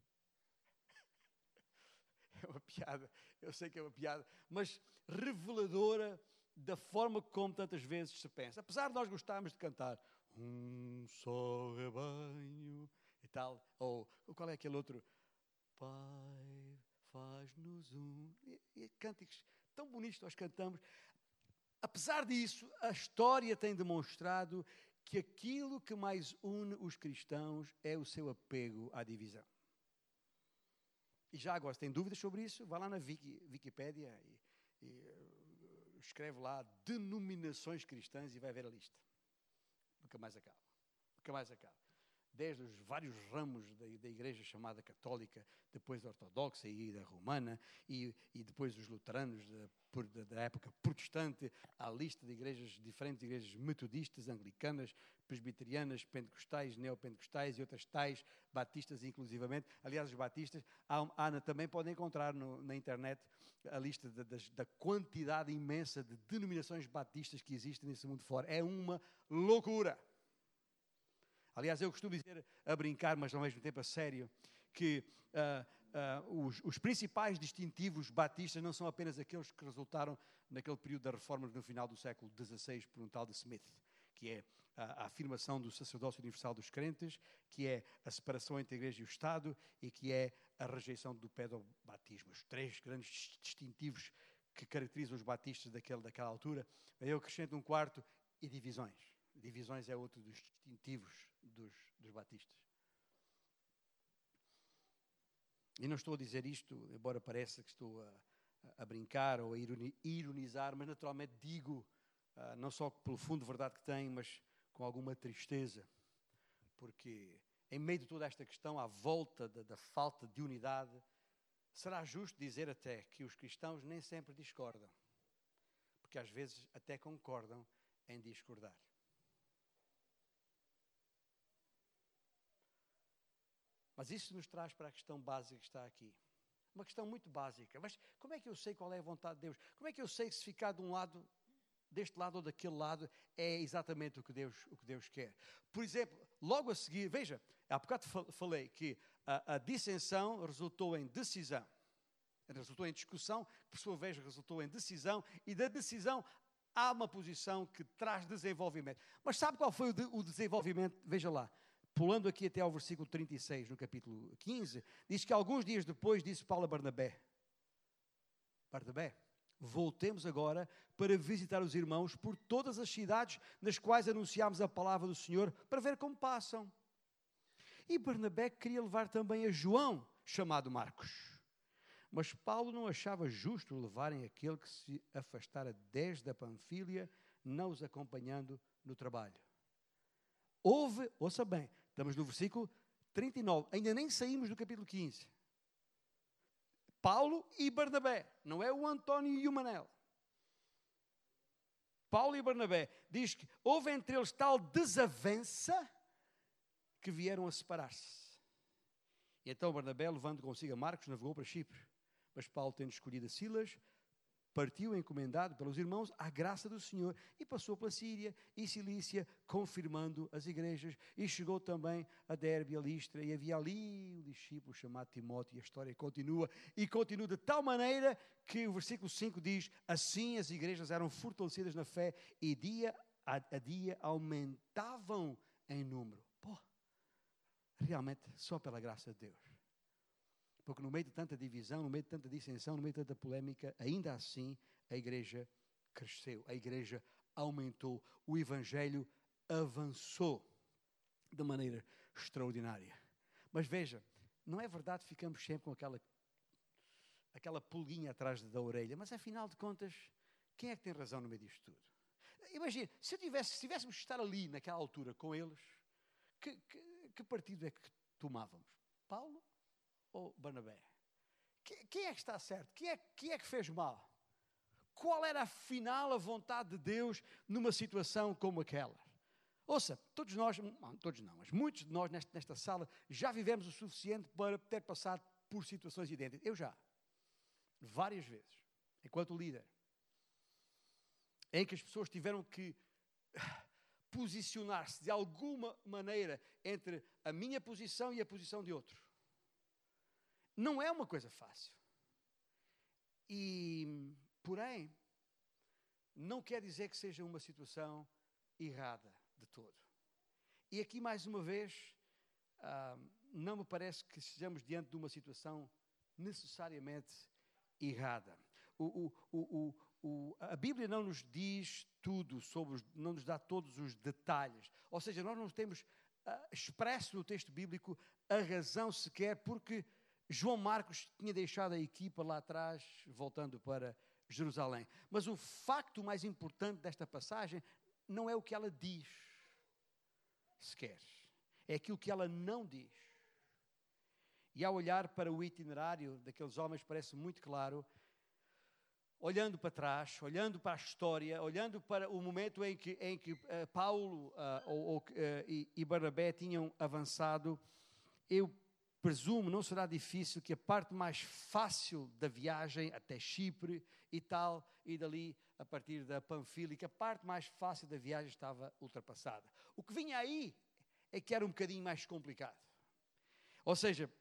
É uma piada, eu sei que é uma piada, mas reveladora da forma como tantas vezes se pensa. Apesar de nós gostarmos de cantar um só rebanho e tal, ou qual é aquele outro? Pai, faz-nos um. E, e cânticos tão bonitos nós cantamos. Apesar disso, a história tem demonstrado que aquilo que mais une os cristãos é o seu apego à divisão. E já agora, se tem dúvidas sobre isso, vá lá na Wiki, Wikipédia e, e uh, escreve lá denominações cristãs e vai ver a lista. Nunca mais acaba. Nunca mais acaba desde os vários ramos da, da igreja chamada católica, depois da ortodoxa e da romana, e, e depois os luteranos da, da, época protestante, a lista de igrejas, diferentes igrejas metodistas, anglicanas, presbiterianas, pentecostais, neopentecostais e outras tais, batistas inclusivamente. Aliás, os batistas, há, também podem encontrar no, na internet a lista da, da quantidade imensa de denominações batistas que existem nesse mundo fora. É uma loucura. Aliás, eu costumo dizer a brincar, mas ao mesmo tempo a sério, que uh, uh, os, os, principais distintivos batistas não são apenas aqueles que resultaram naquele período da reforma no final do século XVI por um tal de Smith, que é a, a afirmação do sacerdócio universal dos crentes, que é a separação entre a igreja e o Estado e que é a rejeição do pedobatismo. Os três grandes distintivos que caracterizam os batistas daquele, daquela altura. Eu acrescento um quarto e divisões. Divisões é outro dos distintivos dos, dos batistas. E não estou a dizer isto, embora pareça que estou a, a brincar ou a ironizar, mas naturalmente digo, uh, não só pelo fundo de verdade que tem, mas com alguma tristeza, porque em meio de toda esta questão, à volta da, da falta de unidade, será justo dizer até que os cristãos nem sempre discordam, porque às vezes até concordam em discordar. Mas isso nos traz para a questão básica que está aqui. Uma questão muito básica. Mas como é que eu sei qual é a vontade de Deus? Como é que eu sei se ficar de um lado, deste lado ou daquele lado, é exatamente o que Deus, o que Deus quer? Por exemplo, logo a seguir, veja, há bocado falei que a, a dissensão resultou em decisão. Resultou em discussão, por sua vez resultou em decisão, e da decisão há uma posição que traz desenvolvimento. Mas sabe qual foi o, de, o desenvolvimento? Veja lá pulando aqui até ao versículo 36, no capítulo 15, diz que alguns dias depois disse Paulo a Barnabé: Barnabé, voltemos agora para visitar os irmãos por todas as cidades nas quais anunciámos a palavra do Senhor, para ver como passam. E Barnabé queria levar também a João, chamado Marcos. Mas Paulo não achava justo levarem aquele que se afastara desde a Panfilha, não os acompanhando no trabalho. Houve, ouça bem, Estamos no versículo 39. Ainda nem saímos do capítulo 15. Paulo e Barnabé. Não é o António e o Manel. Paulo e Barnabé. Diz que houve entre eles tal desavença que vieram a separar-se. E então Barnabé, levando consigo a Marcos, navegou para Chipre. Mas Paulo, tendo escolhido a Silas, partiu encomendado pelos irmãos à graça do Senhor e passou pela Síria e Cilícia, confirmando as igrejas, e chegou também a Derbe a Listra, e havia ali um discípulo chamado Timóteo, e a história continua, e continua de tal maneira que o versículo 5 diz, assim as igrejas eram fortalecidas na fé, e dia a, a dia aumentavam em número. Pô, realmente só pela graça de Deus. Porque no meio de tanta divisão, no meio de tanta dissensão, no meio de tanta polémica, ainda assim a igreja cresceu, a igreja aumentou, o evangelho avançou de maneira extraordinária. Mas veja, não é verdade ficamos sempre com aquela aquela pulguinha atrás da orelha, mas afinal de contas, quem é que tem razão no meio disto tudo? Imagina, se, tivesse, se tivéssemos de estar ali naquela altura com eles, que, que, que partido é que tomávamos? Paulo ou Barnabé? Quem é que está certo? Quem é, quem é que fez mal? Qual era afinal a vontade de Deus numa situação como aquela? Ouça, todos nós, não, todos não, mas muitos de nós nesta, nesta sala já vivemos o suficiente para ter passado por situações idênticas. Eu já. Várias vezes. Enquanto líder. Em que as pessoas tiveram que posicionar-se de alguma maneira entre a minha posição e a posição de outro. Não é uma coisa fácil. E, porém, não quer dizer que seja uma situação errada de todo. E aqui, mais uma vez, ah, não me parece que estejamos diante de uma situação necessariamente errada. O, o, o, a Bíblia não nos diz tudo sobre, não nos dá todos os detalhes. Ou seja, nós não temos uh, expresso no texto bíblico a razão sequer porque João Marcos tinha deixado a equipa lá atrás, voltando para Jerusalém. Mas o facto mais importante desta passagem não é o que ela diz, sequer. É aquilo que ela não diz. E ao olhar para o itinerário daqueles homens, parece muito claro, olhando para trás, olhando para a história, olhando para o momento em que, em que uh, Paulo uh, ou, uh, e, e Barnabé tinham avançado, eu presumo, não será difícil que a parte mais fácil da viagem até Chipre e tal, e dali a partir da Panfílica, a parte mais fácil da viagem estava ultrapassada. O que vinha aí é que era um bocadinho mais complicado. Ou seja,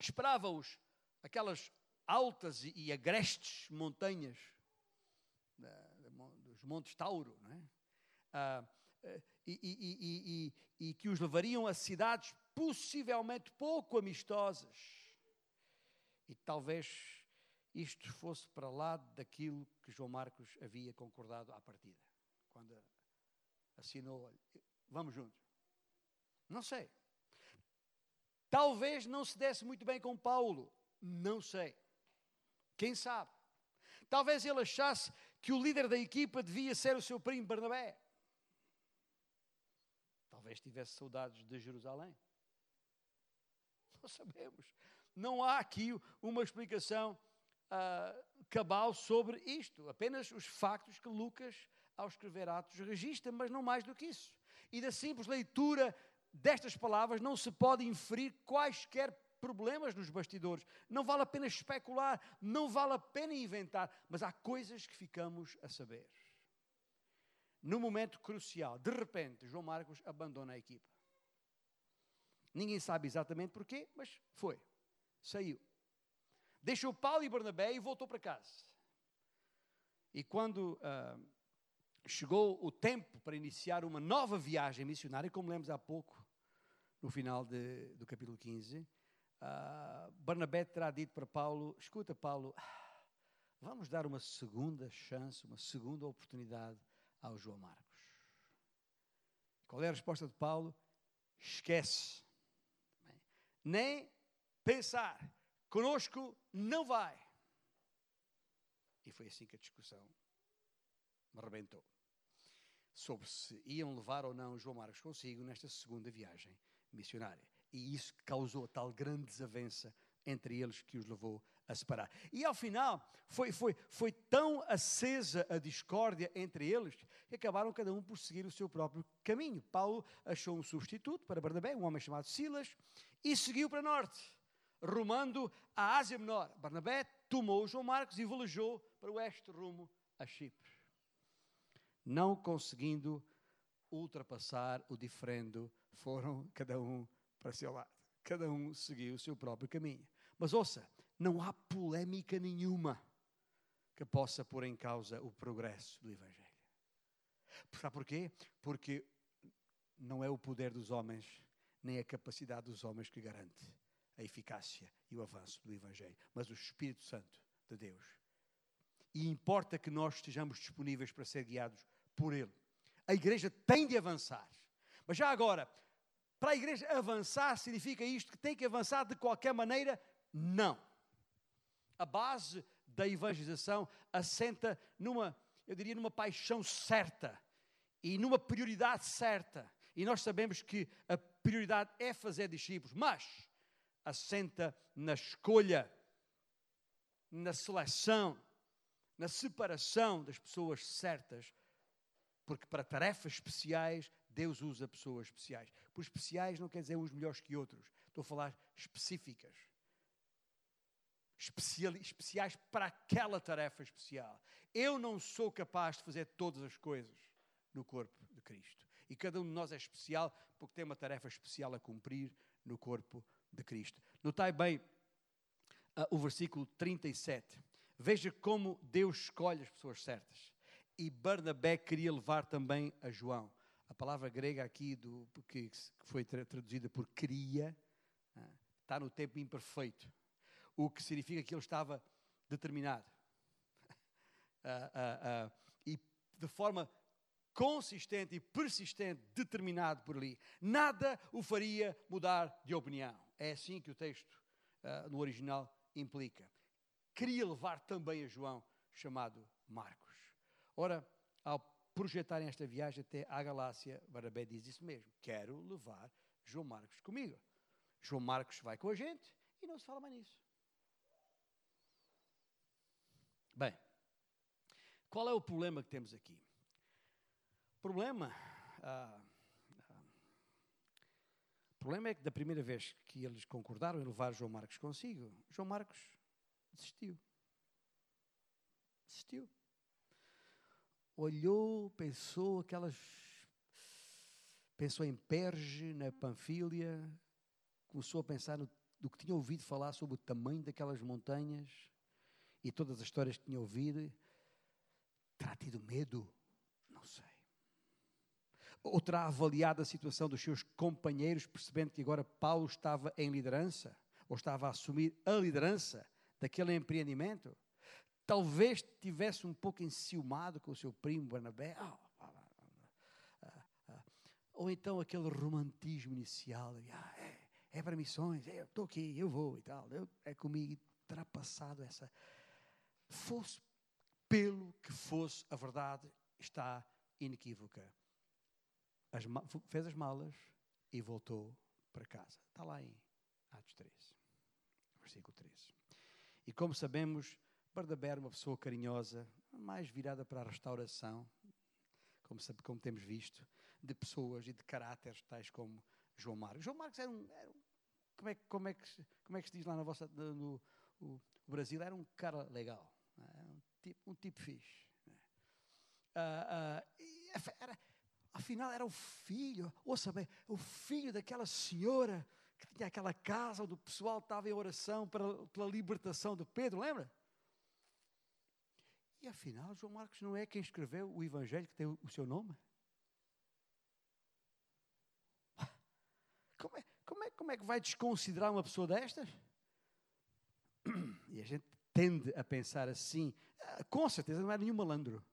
esperava-os aquelas altas e agrestes montanhas dos Montes Tauro, não é? Ah, eh, e, e, e, e, que os levariam a cidades possivelmente pouco amistosas. E talvez isto fosse para lá daquilo que João Marcos havia concordado à partida, quando assinou, vamos juntos. Não sei. Talvez não se desse muito bem com Paulo, não sei. Quem sabe? Talvez ele achasse que o líder da equipa devia ser o seu primo Barnabé. Talvez tivesse saudades de Jerusalém. Não sabemos. Não há aqui uma explicação uh, cabal sobre isto. Apenas os factos que Lucas, ao escrever Atos, registra, mas não mais do que isso. E da simples leitura destas palavras não se pode inferir quaisquer problemas nos bastidores. Não vale a pena especular, não vale a pena inventar, mas há coisas que ficamos a saber. No momento crucial, de repente, João Marcos abandona a equipa. Ninguém sabe exatamente porquê, mas foi. Saiu. Deixou Paulo e Barnabé e voltou para casa. E quando uh, chegou o tempo para iniciar uma nova viagem missionária, como lemos há pouco, no final de, do capítulo 15, uh, ah, Barnabé terá dito para Paulo: Escuta, Paulo, vamos dar uma segunda chance, uma segunda oportunidade ao João Marcos. Qual é a resposta de Paulo? Esquece nem pensar. Conosco não vai. E foi assim que a discussão me arrebentou. Sobre se iam levar ou não João Marcos consigo nesta segunda viagem missionária. E isso causou tal grande desavença entre eles que os levou a separar. E ao final, foi, foi, foi tão acesa a discórdia entre eles que acabaram cada um por seguir o seu próprio caminho. Paulo achou um substituto para Barnabé, um homem chamado Silas, e seguiu para norte, rumando à Ásia Menor. Barnabé tomou João Marcos e velejou para o oeste rumo a Chipre. Não conseguindo ultrapassar o diferendo, foram cada um para seu lado. Cada um seguiu o seu próprio caminho. Mas ouça, não há polémica nenhuma que possa pôr em causa o progresso do Evangelho. Sabe porquê? Porque não é o poder dos homens, nem a capacidade dos homens que garante a eficácia e o avanço do Evangelho, mas o Espírito Santo de Deus. E importa que nós estejamos disponíveis para ser guiados por Ele. A igreja tem de avançar. Mas já agora, para a igreja avançar, significa isto que tem que avançar de qualquer maneira? Não. A base da evangelização assenta numa, eu diria, numa paixão certa e numa prioridade certa. E nós sabemos que a prioridade é fazer discípulos, mas assenta na escolha, na seleção, na separação das pessoas certas, porque para tarefas especiais Deus usa pessoas especiais. Por especiais não quer dizer uns melhores que outros, estou a falar específicas. Especiais para aquela tarefa especial. Eu não sou capaz de fazer todas as coisas no corpo de Cristo. E cada um de nós é especial porque tem uma tarefa especial a cumprir no corpo de Cristo. Notai bem uh, o versículo 37. Veja como Deus escolhe as pessoas certas. E Barnabé queria levar também a João. A palavra grega aqui, do, que, foi traduzida por queria, uh, está no tempo imperfeito. O que significa que ele estava determinado. Uh, e de forma consistente e persistente, determinado por ali. Nada o faria mudar de opinião. É assim que o texto uh, no original implica. Queria levar também a João, chamado Marcos. Ora, ao projetarem esta viagem até à Galácia, Barabé diz isso mesmo: quero levar João Marcos comigo. João Marcos vai com a gente e não se fala mais nisso. Bem, qual é o problema que temos aqui? Problema ah, o problema é que da primeira vez que eles concordaram em levar João Marcos consigo, João Marcos desistiu. Desistiu. Olhou, pensou aquelas. Pensou em Perge, na Panfilha, começou a pensar no, do que tinha ouvido falar sobre o tamanho daquelas montanhas e todas as histórias que tinha ouvido. Terá tido medo? Ou terá avaliado a situação dos seus companheiros, percebendo que agora Paulo estava em liderança, ou estava a assumir a liderança daquele empreendimento? Talvez tivesse um pouco enciumado com o seu primo Barnabé. Ah, ah, ah, ou então aquele romantismo inicial, é, é, para missões, é, eu estou aqui, eu vou e tal, eu, é comigo, terá passado essa. Fosse pelo que fosse, a verdade está inequívoca as, fez as malas e voltou para casa. Está lá em Atos 3, versículo 13. E como sabemos, Barnabé era uma pessoa carinhosa, mais virada para a restauração, como, como temos visto, de pessoas e de caráteres tais como João Marcos. João Marcos era um, era um como, é, como, é que, como é que se diz lá na vossa, no, no o Brasil? Era um cara legal, é? um, tipo, um tipo fixe. Uh, uh, era, Afinal, era o filho, ouça bem, o filho daquela senhora que tinha aquela casa onde o pessoal estava em oração para, pela libertação de Pedro, lembra? E afinal, João Marcos não é quem escreveu o Evangelho que tem o, o seu nome? Como é, como, é, como é que vai desconsiderar uma pessoa destas? E a gente tende a pensar assim, ah, com certeza não era nenhum malandro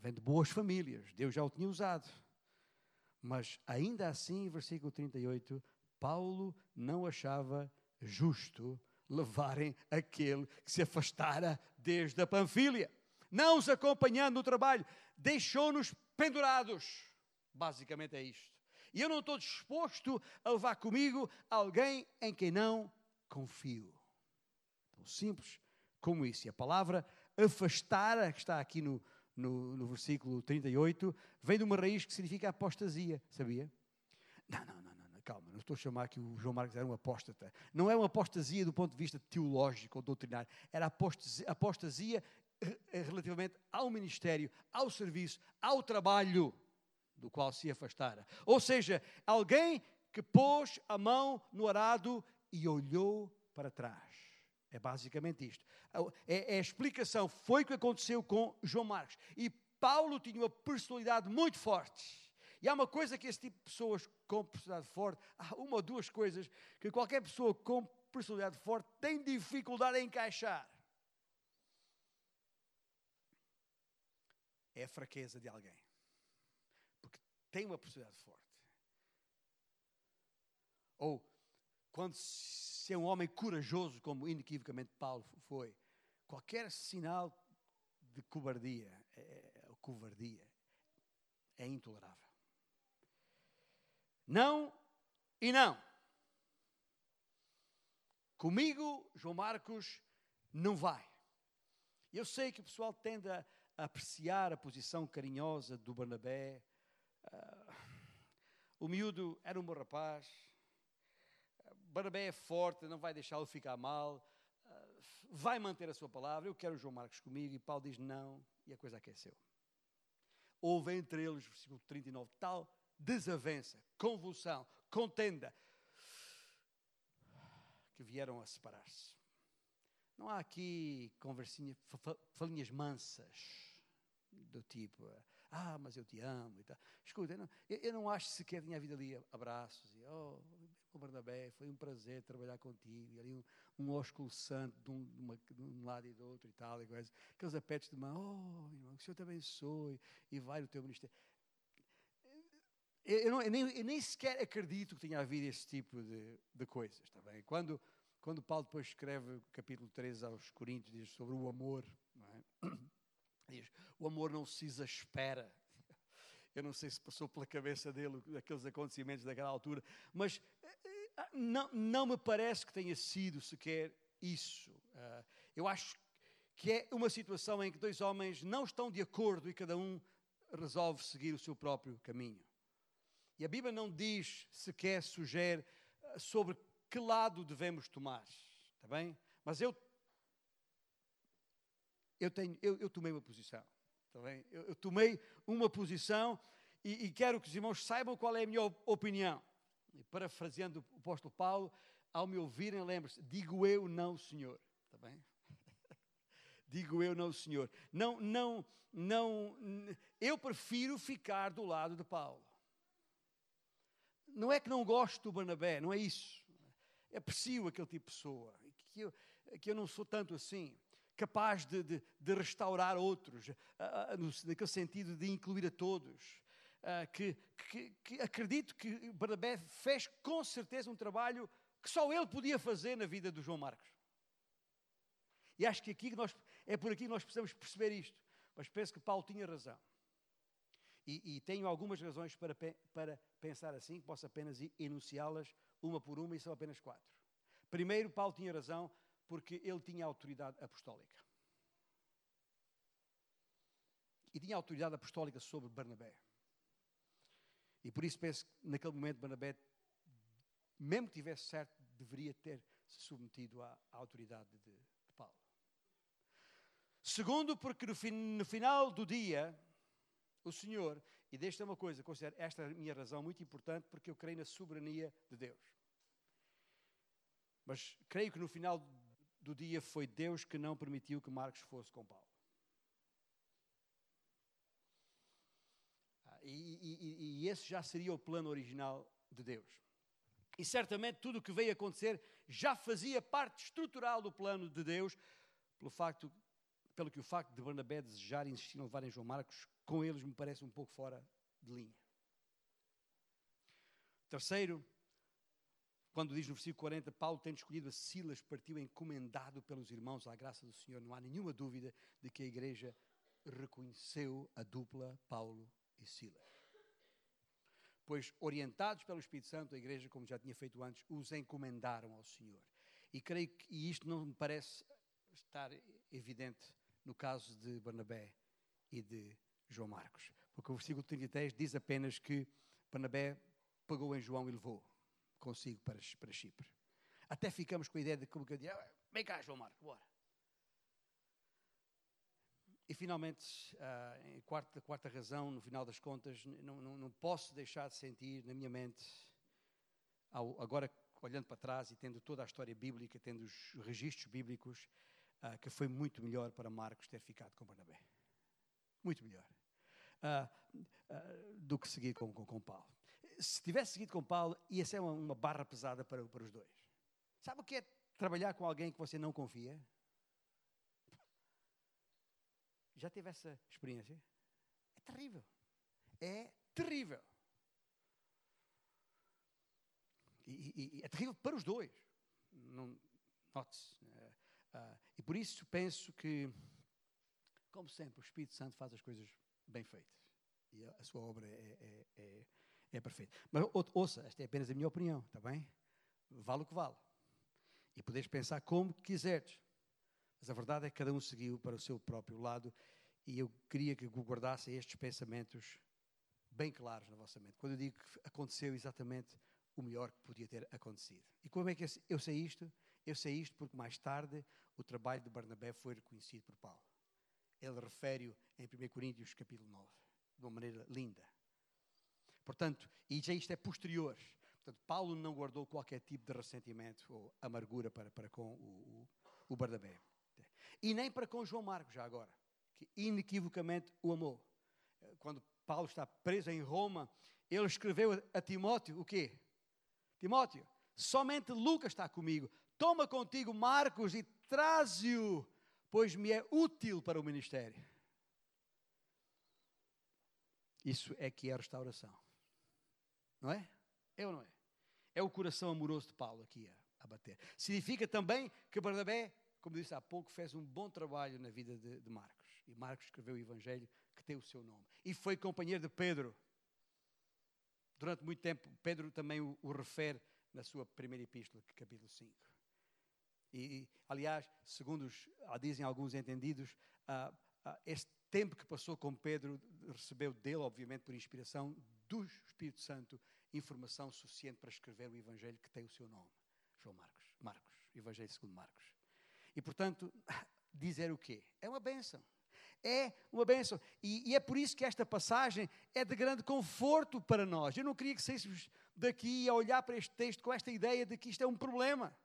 vem de boas famílias, Deus já o tinha usado. Mas ainda assim, versículo 38, Paulo não achava justo levarem aquele que se afastara desde a Panfilha, não os acompanhando no trabalho, deixou-nos pendurados. Basicamente é isto. E eu não estou disposto a levar comigo alguém em quem não confio. Tão simples como isso. E a palavra afastar, que está aqui no, no, no versículo 38, vem de uma raiz que significa apostasia, sabia? Não, não, não, não. calma, não estou a chamar que o João Marcos era um apóstata. Não é uma apostasia do ponto de vista teológico ou doutrinário, era apostasia, apostasia relativamente ao ministério, ao serviço, ao trabalho do qual se afastara. Ou seja, alguém que pôs a mão no arado e olhou para trás. É basicamente isto. É, é a explicação. Foi o que aconteceu com João Marcos. E Paulo tinha uma personalidade muito forte. E há uma coisa que esse tipo de pessoas com personalidade forte, há uma ou duas coisas que qualquer pessoa com personalidade forte tem dificuldade em encaixar. É a fraqueza de alguém. Porque tem uma personalidade forte. Ou quando se é um homem corajoso, como inequivocamente Paulo foi, qualquer sinal de cobardia, é, é, covardia, é intolerável. Não e não. Comigo, João Marcos, não vai. Eu sei que o pessoal tende a apreciar a posição carinhosa do Barnabé. Uh, o miúdo era um bom rapaz. Barnabé é forte, não vai deixá-lo ficar mal. Uh, vai manter a sua palavra. Eu quero João Marcos comigo. E Paulo diz não. E a coisa aqueceu. Houve entre eles, versículo 39, tal desavença, convulsão, contenda, que vieram a separar-se. Não há aqui conversinhas, falinhas mansas, do tipo, ah, mas eu te amo e tal. Escuta, eu não, eu não acho sequer tinha havido ali abraços e, oh, Bernabé, foi um prazer trabalhar contigo. E ali um, um ósculo santo de um, de, uma, de um, lado e do outro e tal. E coisa. Aqueles apetos de mão, oh, irmão, que o Senhor te abençoe e vai no teu ministério. Eu, não, eu, nem, eu, nem, sequer acredito que tenha havido esse tipo de, de coisas, está bem? Quando, quando Paulo depois escreve o capítulo 13 aos Coríntios, diz sobre o amor, é? diz, o amor não se exaspera. Eu não sei se passou pela cabeça dele aqueles acontecimentos daquela altura, mas não, não me parece que tenha sido sequer isso. Uh, eu acho que é uma situação em que dois homens não estão de acordo e cada um resolve seguir o seu próprio caminho. E a Bíblia não diz sequer, sugere eh, sobre que lado devemos tomar. Está bem? Mas eu, eu, tenho, eu, eu tomei uma posição. Está bem? Eu, eu tomei uma posição e, e, quero que os irmãos saibam qual é a minha opinião. Parafraseando o apóstolo Paulo, ao me ouvirem, lembre-se, digo eu não, Senhor. Está bem? digo eu não, Senhor. Não, não, não, eu prefiro ficar do lado de Paulo não é que não gosto do Barnabé, não é isso. Aprecio aquele tipo de pessoa, que eu, que eu não sou tanto assim, capaz de, de, de restaurar outros, uh, no, naquele sentido de incluir a todos. Uh, que, que, que acredito que Barnabé fez com certeza um trabalho que só ele podia fazer na vida do João Marcos. E acho que aqui nós, é por aqui que nós precisamos perceber isto. Mas penso que Paulo tinha razão. E, e, tenho algumas razões para, para pensar assim, posso apenas enunciá-las uma por uma, e são apenas quatro. Primeiro, Paulo tinha razão porque ele tinha autoridade apostólica. E tinha autoridade apostólica sobre Barnabé. E por isso penso que naquele momento Barnabé, mesmo que tivesse certo, deveria ter se submetido à, à autoridade de, de, Paulo. Segundo, porque no, fin, no final do dia, o Senhor, e deixa uma coisa, considero esta a minha razão muito importante, porque eu creio na soberania de Deus. Mas creio que no final do dia foi Deus que não permitiu que Marcos fosse com Paulo. E, e, e, esse já seria o plano original de Deus. E certamente tudo o que veio acontecer já fazia parte estrutural do plano de Deus, pelo facto, pelo que o facto de Barnabé desejar e insistir em levar em João Marcos com eles me parece um pouco fora de linha. Terceiro, quando diz no versículo 40, Paulo tendo escolhido a Silas, partiu encomendado pelos irmãos à graça do Senhor. Não há nenhuma dúvida de que a igreja reconheceu a dupla Paulo e Silas. Pois, orientados pelo Espírito Santo, a igreja, como já tinha feito antes, os encomendaram ao Senhor. E creio que e isto não me parece estar evidente no caso de Barnabé e de João Marcos. Porque o versículo 33 diz apenas que Barnabé pagou em João e levou. consigo para, para Chipre. Até ficamos com a ideia de como que eu dizia, vem cá, João Marcos, bora. E finalmente, a quarta, quarta razão, no final das contas, não, não, não posso deixar de sentir na minha mente, ao, agora olhando para trás e tendo toda a história bíblica, tendo os registros bíblicos, uh, que foi muito melhor para Marcos ter ficado com Barnabé. Muito melhor. Uh, uh, do que seguir com, com, com, Paulo. Se tivesse seguido com Paulo, ia ser uma, uma barra pesada para, para os dois. Sabe o que é trabalhar com alguém que você não confia? Já teve essa experiência? É terrível. É terrível. E, e, é terrível para os dois. Note-se. Uh, uh, e por isso penso que, como sempre, o Espírito Santo faz as coisas bem feitas. E a, a sua obra é, é, é, é perfeita. Mas ouça, esta é apenas a minha opinião, está bem? Vale o que vale. E podes pensar como quiseres. Mas a verdade é que cada um seguiu para o seu próprio lado e eu queria que guardassem estes pensamentos bem claros na vossa mente. Quando eu digo que aconteceu exatamente o melhor que podia ter acontecido. E como é que eu sei isto? Eu sei isto porque mais tarde o trabalho de Barnabé foi reconhecido por Paulo. Ele refere-o em 1 Coríntios capítulo 9, de uma maneira linda. Portanto, e já isto é posterior. Portanto, Paulo não guardou qualquer tipo de ressentimento ou amargura para, para com o, o, o Barnabé. E nem para com João Marcos, já agora, que inequivocamente o amou. Quando Paulo está preso em Roma, ele escreveu a Timóteo o quê? Timóteo, somente Lucas está comigo. Toma contigo Marcos e traze-o, pois me é útil para o ministério. Isso é que é restauração. Não é? É ou não é? É o coração amoroso de Paulo aqui a, a bater. Significa também que Barnabé como disse há pouco, fez um bom trabalho na vida de, de Marcos. E Marcos escreveu o Evangelho que tem o seu nome. E foi companheiro de Pedro. Durante muito tempo, Pedro também o, o refere na sua primeira epístola, capítulo 5. E, aliás, segundo os, dizem alguns entendidos, uh, uh, este tempo que passou com Pedro recebeu dele, obviamente, por inspiração do Espírito Santo, informação suficiente para escrever o Evangelho que tem o seu nome. João Marcos. Marcos. Evangelho segundo Marcos. E, portanto, dizer o quê? É uma bênção. É uma bênção. E, e, é por isso que esta passagem é de grande conforto para nós. Eu não queria que saíssemos daqui a olhar para este texto com esta ideia de que isto é um problema.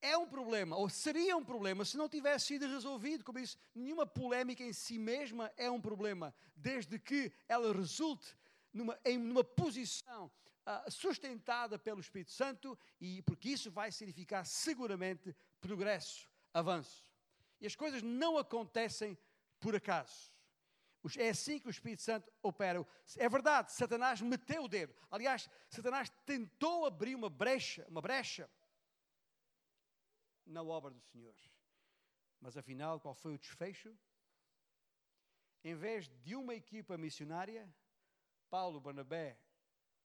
É um problema, ou seria um problema, se não tivesse sido resolvido. Como disse, nenhuma polémica em si mesma é um problema, desde que ela resulte numa, em numa posição uh, sustentada pelo Espírito Santo, e porque isso vai significar seguramente progresso, avanço. E as coisas não acontecem por acaso. É assim que o Espírito Santo opera. É verdade, Satanás meteu o dedo. Aliás, Satanás tentou abrir uma brecha, uma brecha na obra do Senhor. Mas afinal, qual foi o desfecho? Em vez de uma equipa missionária, Paulo, Barnabé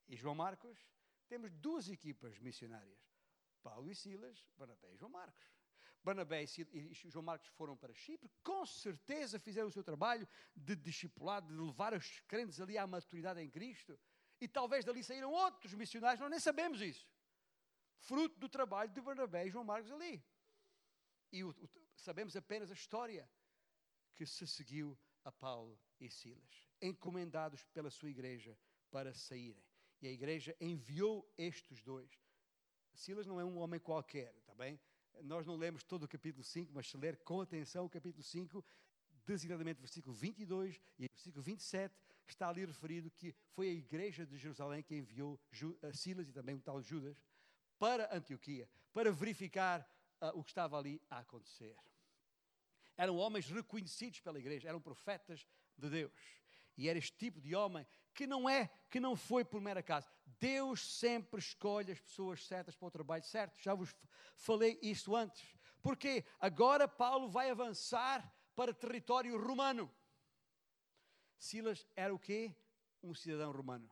e João Marcos, temos duas equipas missionárias: Paulo e Silas, Barnabé e João Marcos. Barnabé e João Marcos foram para Chipre, com certeza fizeram o seu trabalho de discipulado, de levar os crentes ali à maturidade em Cristo. E talvez dali saíram outros missionários, nós nem sabemos isso. Fruto do trabalho de Barnabé e João Marcos ali. E o, o, sabemos apenas a história que se seguiu a Paulo e Silas, encomendados pela sua igreja para saírem. E a igreja enviou estes dois. Silas não é um homem qualquer, está bem? Nós não lemos todo o capítulo 5, mas se ler com atenção o capítulo 5, designadamente versículo 22 e versículo 27, está ali referido que foi a igreja de Jerusalém que enviou Silas e também o tal Judas para Antioquia, para verificar uh, o que estava ali a acontecer. Eram homens reconhecidos pela igreja, eram profetas de Deus. E era este tipo de homem que não é, que não foi por mera acaso. Deus sempre escolhe as pessoas certas para o trabalho certo. Já vos falei isso antes. Porque agora Paulo vai avançar para território romano. Silas era o quê? Um cidadão romano.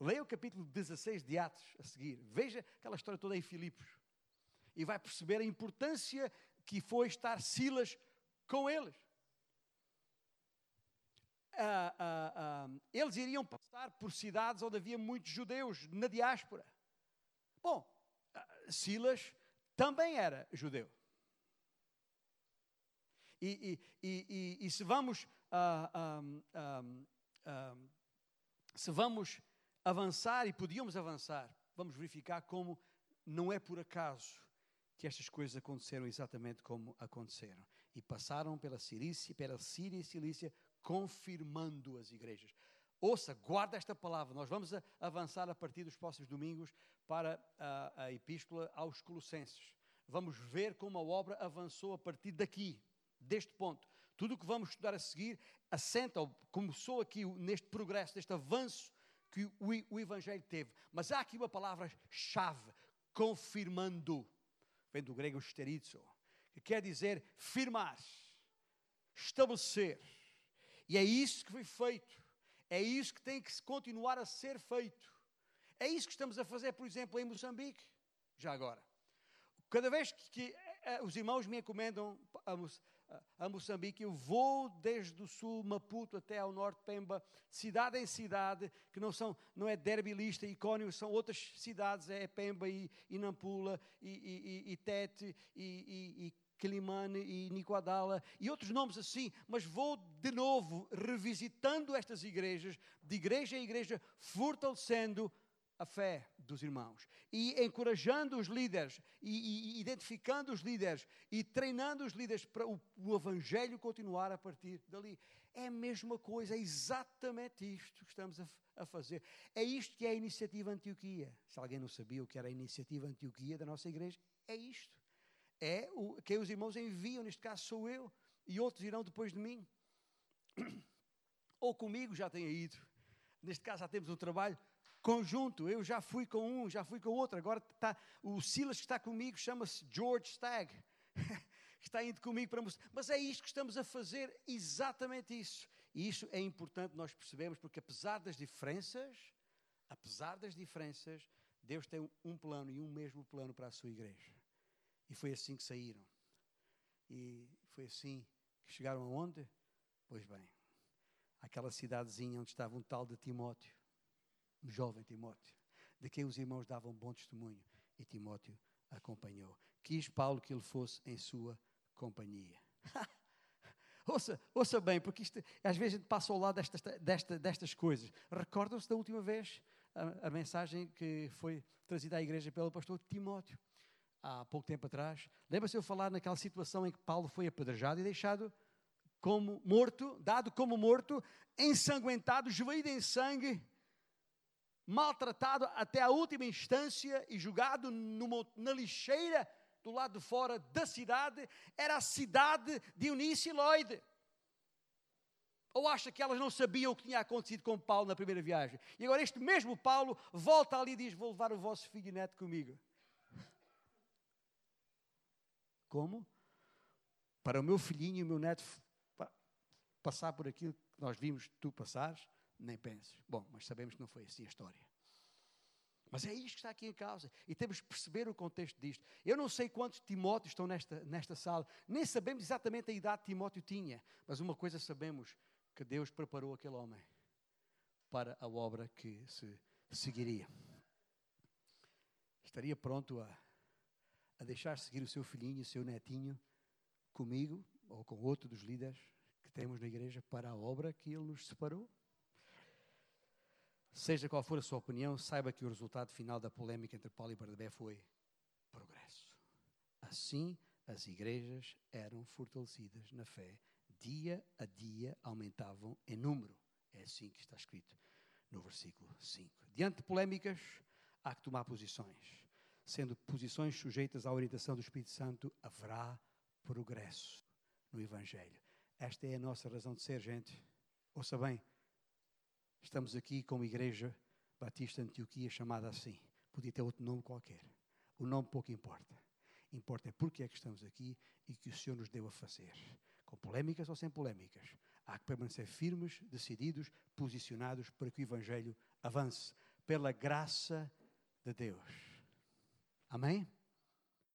Leia o capítulo 16 de Atos a seguir. Veja aquela história toda em Filipos. E vai perceber a importância que foi estar Silas com eles. Eles iriam passar por cidades onde havia muitos judeus na diáspora. Bom, Silas também era judeu. E, e, e, e se vamos se vamos avançar e podíamos avançar, vamos verificar como não é por acaso que estas coisas aconteceram exatamente como aconteceram. E passaram pela pela Síria e Cilícia, confirmando as igrejas. Ouça, guarda esta palavra. Nós vamos avançar a partir dos próximos domingos para a, a epístola aos Colossenses. Vamos ver como a obra avançou a partir daqui, deste ponto. Tudo o que vamos estudar a seguir assenta, ou começou aqui neste progresso, neste avanço que o, o Evangelho teve. Mas há aqui uma palavra-chave, confirmando. Vem do grego sterizo, que quer dizer firmar, estabelecer. E é isso que foi feito. É isso que tem que continuar a ser feito. É isso que estamos a fazer, por exemplo, em Moçambique, já agora. Cada vez que, que uh, os irmãos me encomendam a, Moçambique, eu vou desde o sul, Maputo, até ao norte, Pemba, cidade em cidade, que não, são, não é Derbilista e são outras cidades, é Pemba e, e Nampula, e, e, e Tete, e, e Quilimane e Nicoadala e outros nomes assim, mas vou de novo revisitando estas igrejas, de igreja em igreja, fortalecendo a fé dos irmãos e encorajando os líderes e, e, identificando os líderes e treinando os líderes para o, o Evangelho continuar a partir dali. É a mesma coisa, é exatamente isto que estamos a, a, fazer. É isto que é a iniciativa Antioquia. Se alguém não sabia o que era a iniciativa Antioquia da nossa igreja, é isto. É o que os irmãos enviam, neste caso sou eu, e outros irão depois de mim. Ou comigo já tenha ido. Neste caso já temos um trabalho conjunto. Eu já fui com um, já fui com outro. Agora está, o Silas que está comigo chama-se George Stagg. está indo comigo para mostrar. Mas é isto que estamos a fazer, exatamente isso. E isso é importante nós percebemos, porque apesar das diferenças, apesar das diferenças, Deus tem um plano e um mesmo plano para a sua igreja. E foi assim que saíram. E foi assim que chegaram aonde? Pois bem, aquela cidadezinha onde estava um tal de Timóteo o jovem Timóteo, de quem os irmãos davam bom testemunho, e Timóteo acompanhou. Quis Paulo que ele fosse em sua companhia. ouça, ouça bem, porque isto, às vezes a gente passa ao lado destas, desta, destas coisas. Recordam-se da última vez a, a, mensagem que foi trazida à igreja pelo pastor Timóteo, há pouco tempo atrás. Lembra-se eu falar naquela situação em que Paulo foi apedrejado e deixado como morto, dado como morto, ensanguentado, joelho em sangue, maltratado até a última instância e jogado numa, na lixeira do lado de fora da cidade, era a cidade de Eunice e Lloyd. Ou acha que elas não sabiam o que tinha acontecido com Paulo na primeira viagem? E agora este mesmo Paulo volta ali e diz: Vou levar o vosso filho e neto comigo. Como? Para o meu filhinho e o meu neto passar por aquilo que nós vimos tu passares? nem penses. Bom, mas sabemos que não foi assim a história. Mas é isto que está aqui em causa. E temos que perceber o contexto disto. Eu não sei quantos Timóteos estão nesta, nesta sala. Nem sabemos exatamente a idade que Timóteo tinha. Mas uma coisa sabemos: que Deus preparou aquele homem para a obra que se seguiria. Estaria pronto a, a deixar seguir o seu filhinho o seu netinho comigo ou com outro dos líderes que temos na igreja para a obra que ele nos separou? Seja qual for a sua opinião, saiba que o resultado final da polêmica entre Paulo e Barnabé foi progresso. Assim, as igrejas eram fortalecidas na fé, dia a dia aumentavam em número. É assim que está escrito no versículo 5. Diante de polémicas, há que tomar posições. Sendo posições sujeitas à orientação do Espírito Santo, haverá progresso no Evangelho. Esta é a nossa razão de ser, gente. Ouça bem, Estamos aqui com uma igreja batista Antioquia chamada assim. Podia ter outro nome qualquer. O nome pouco importa. Importa é porque é que estamos aqui e que o Senhor nos deu a fazer. Com polémicas ou sem polémicas. Há que permanecer firmes, decididos, posicionados para que o Evangelho avance. Pela graça de Deus. Amém?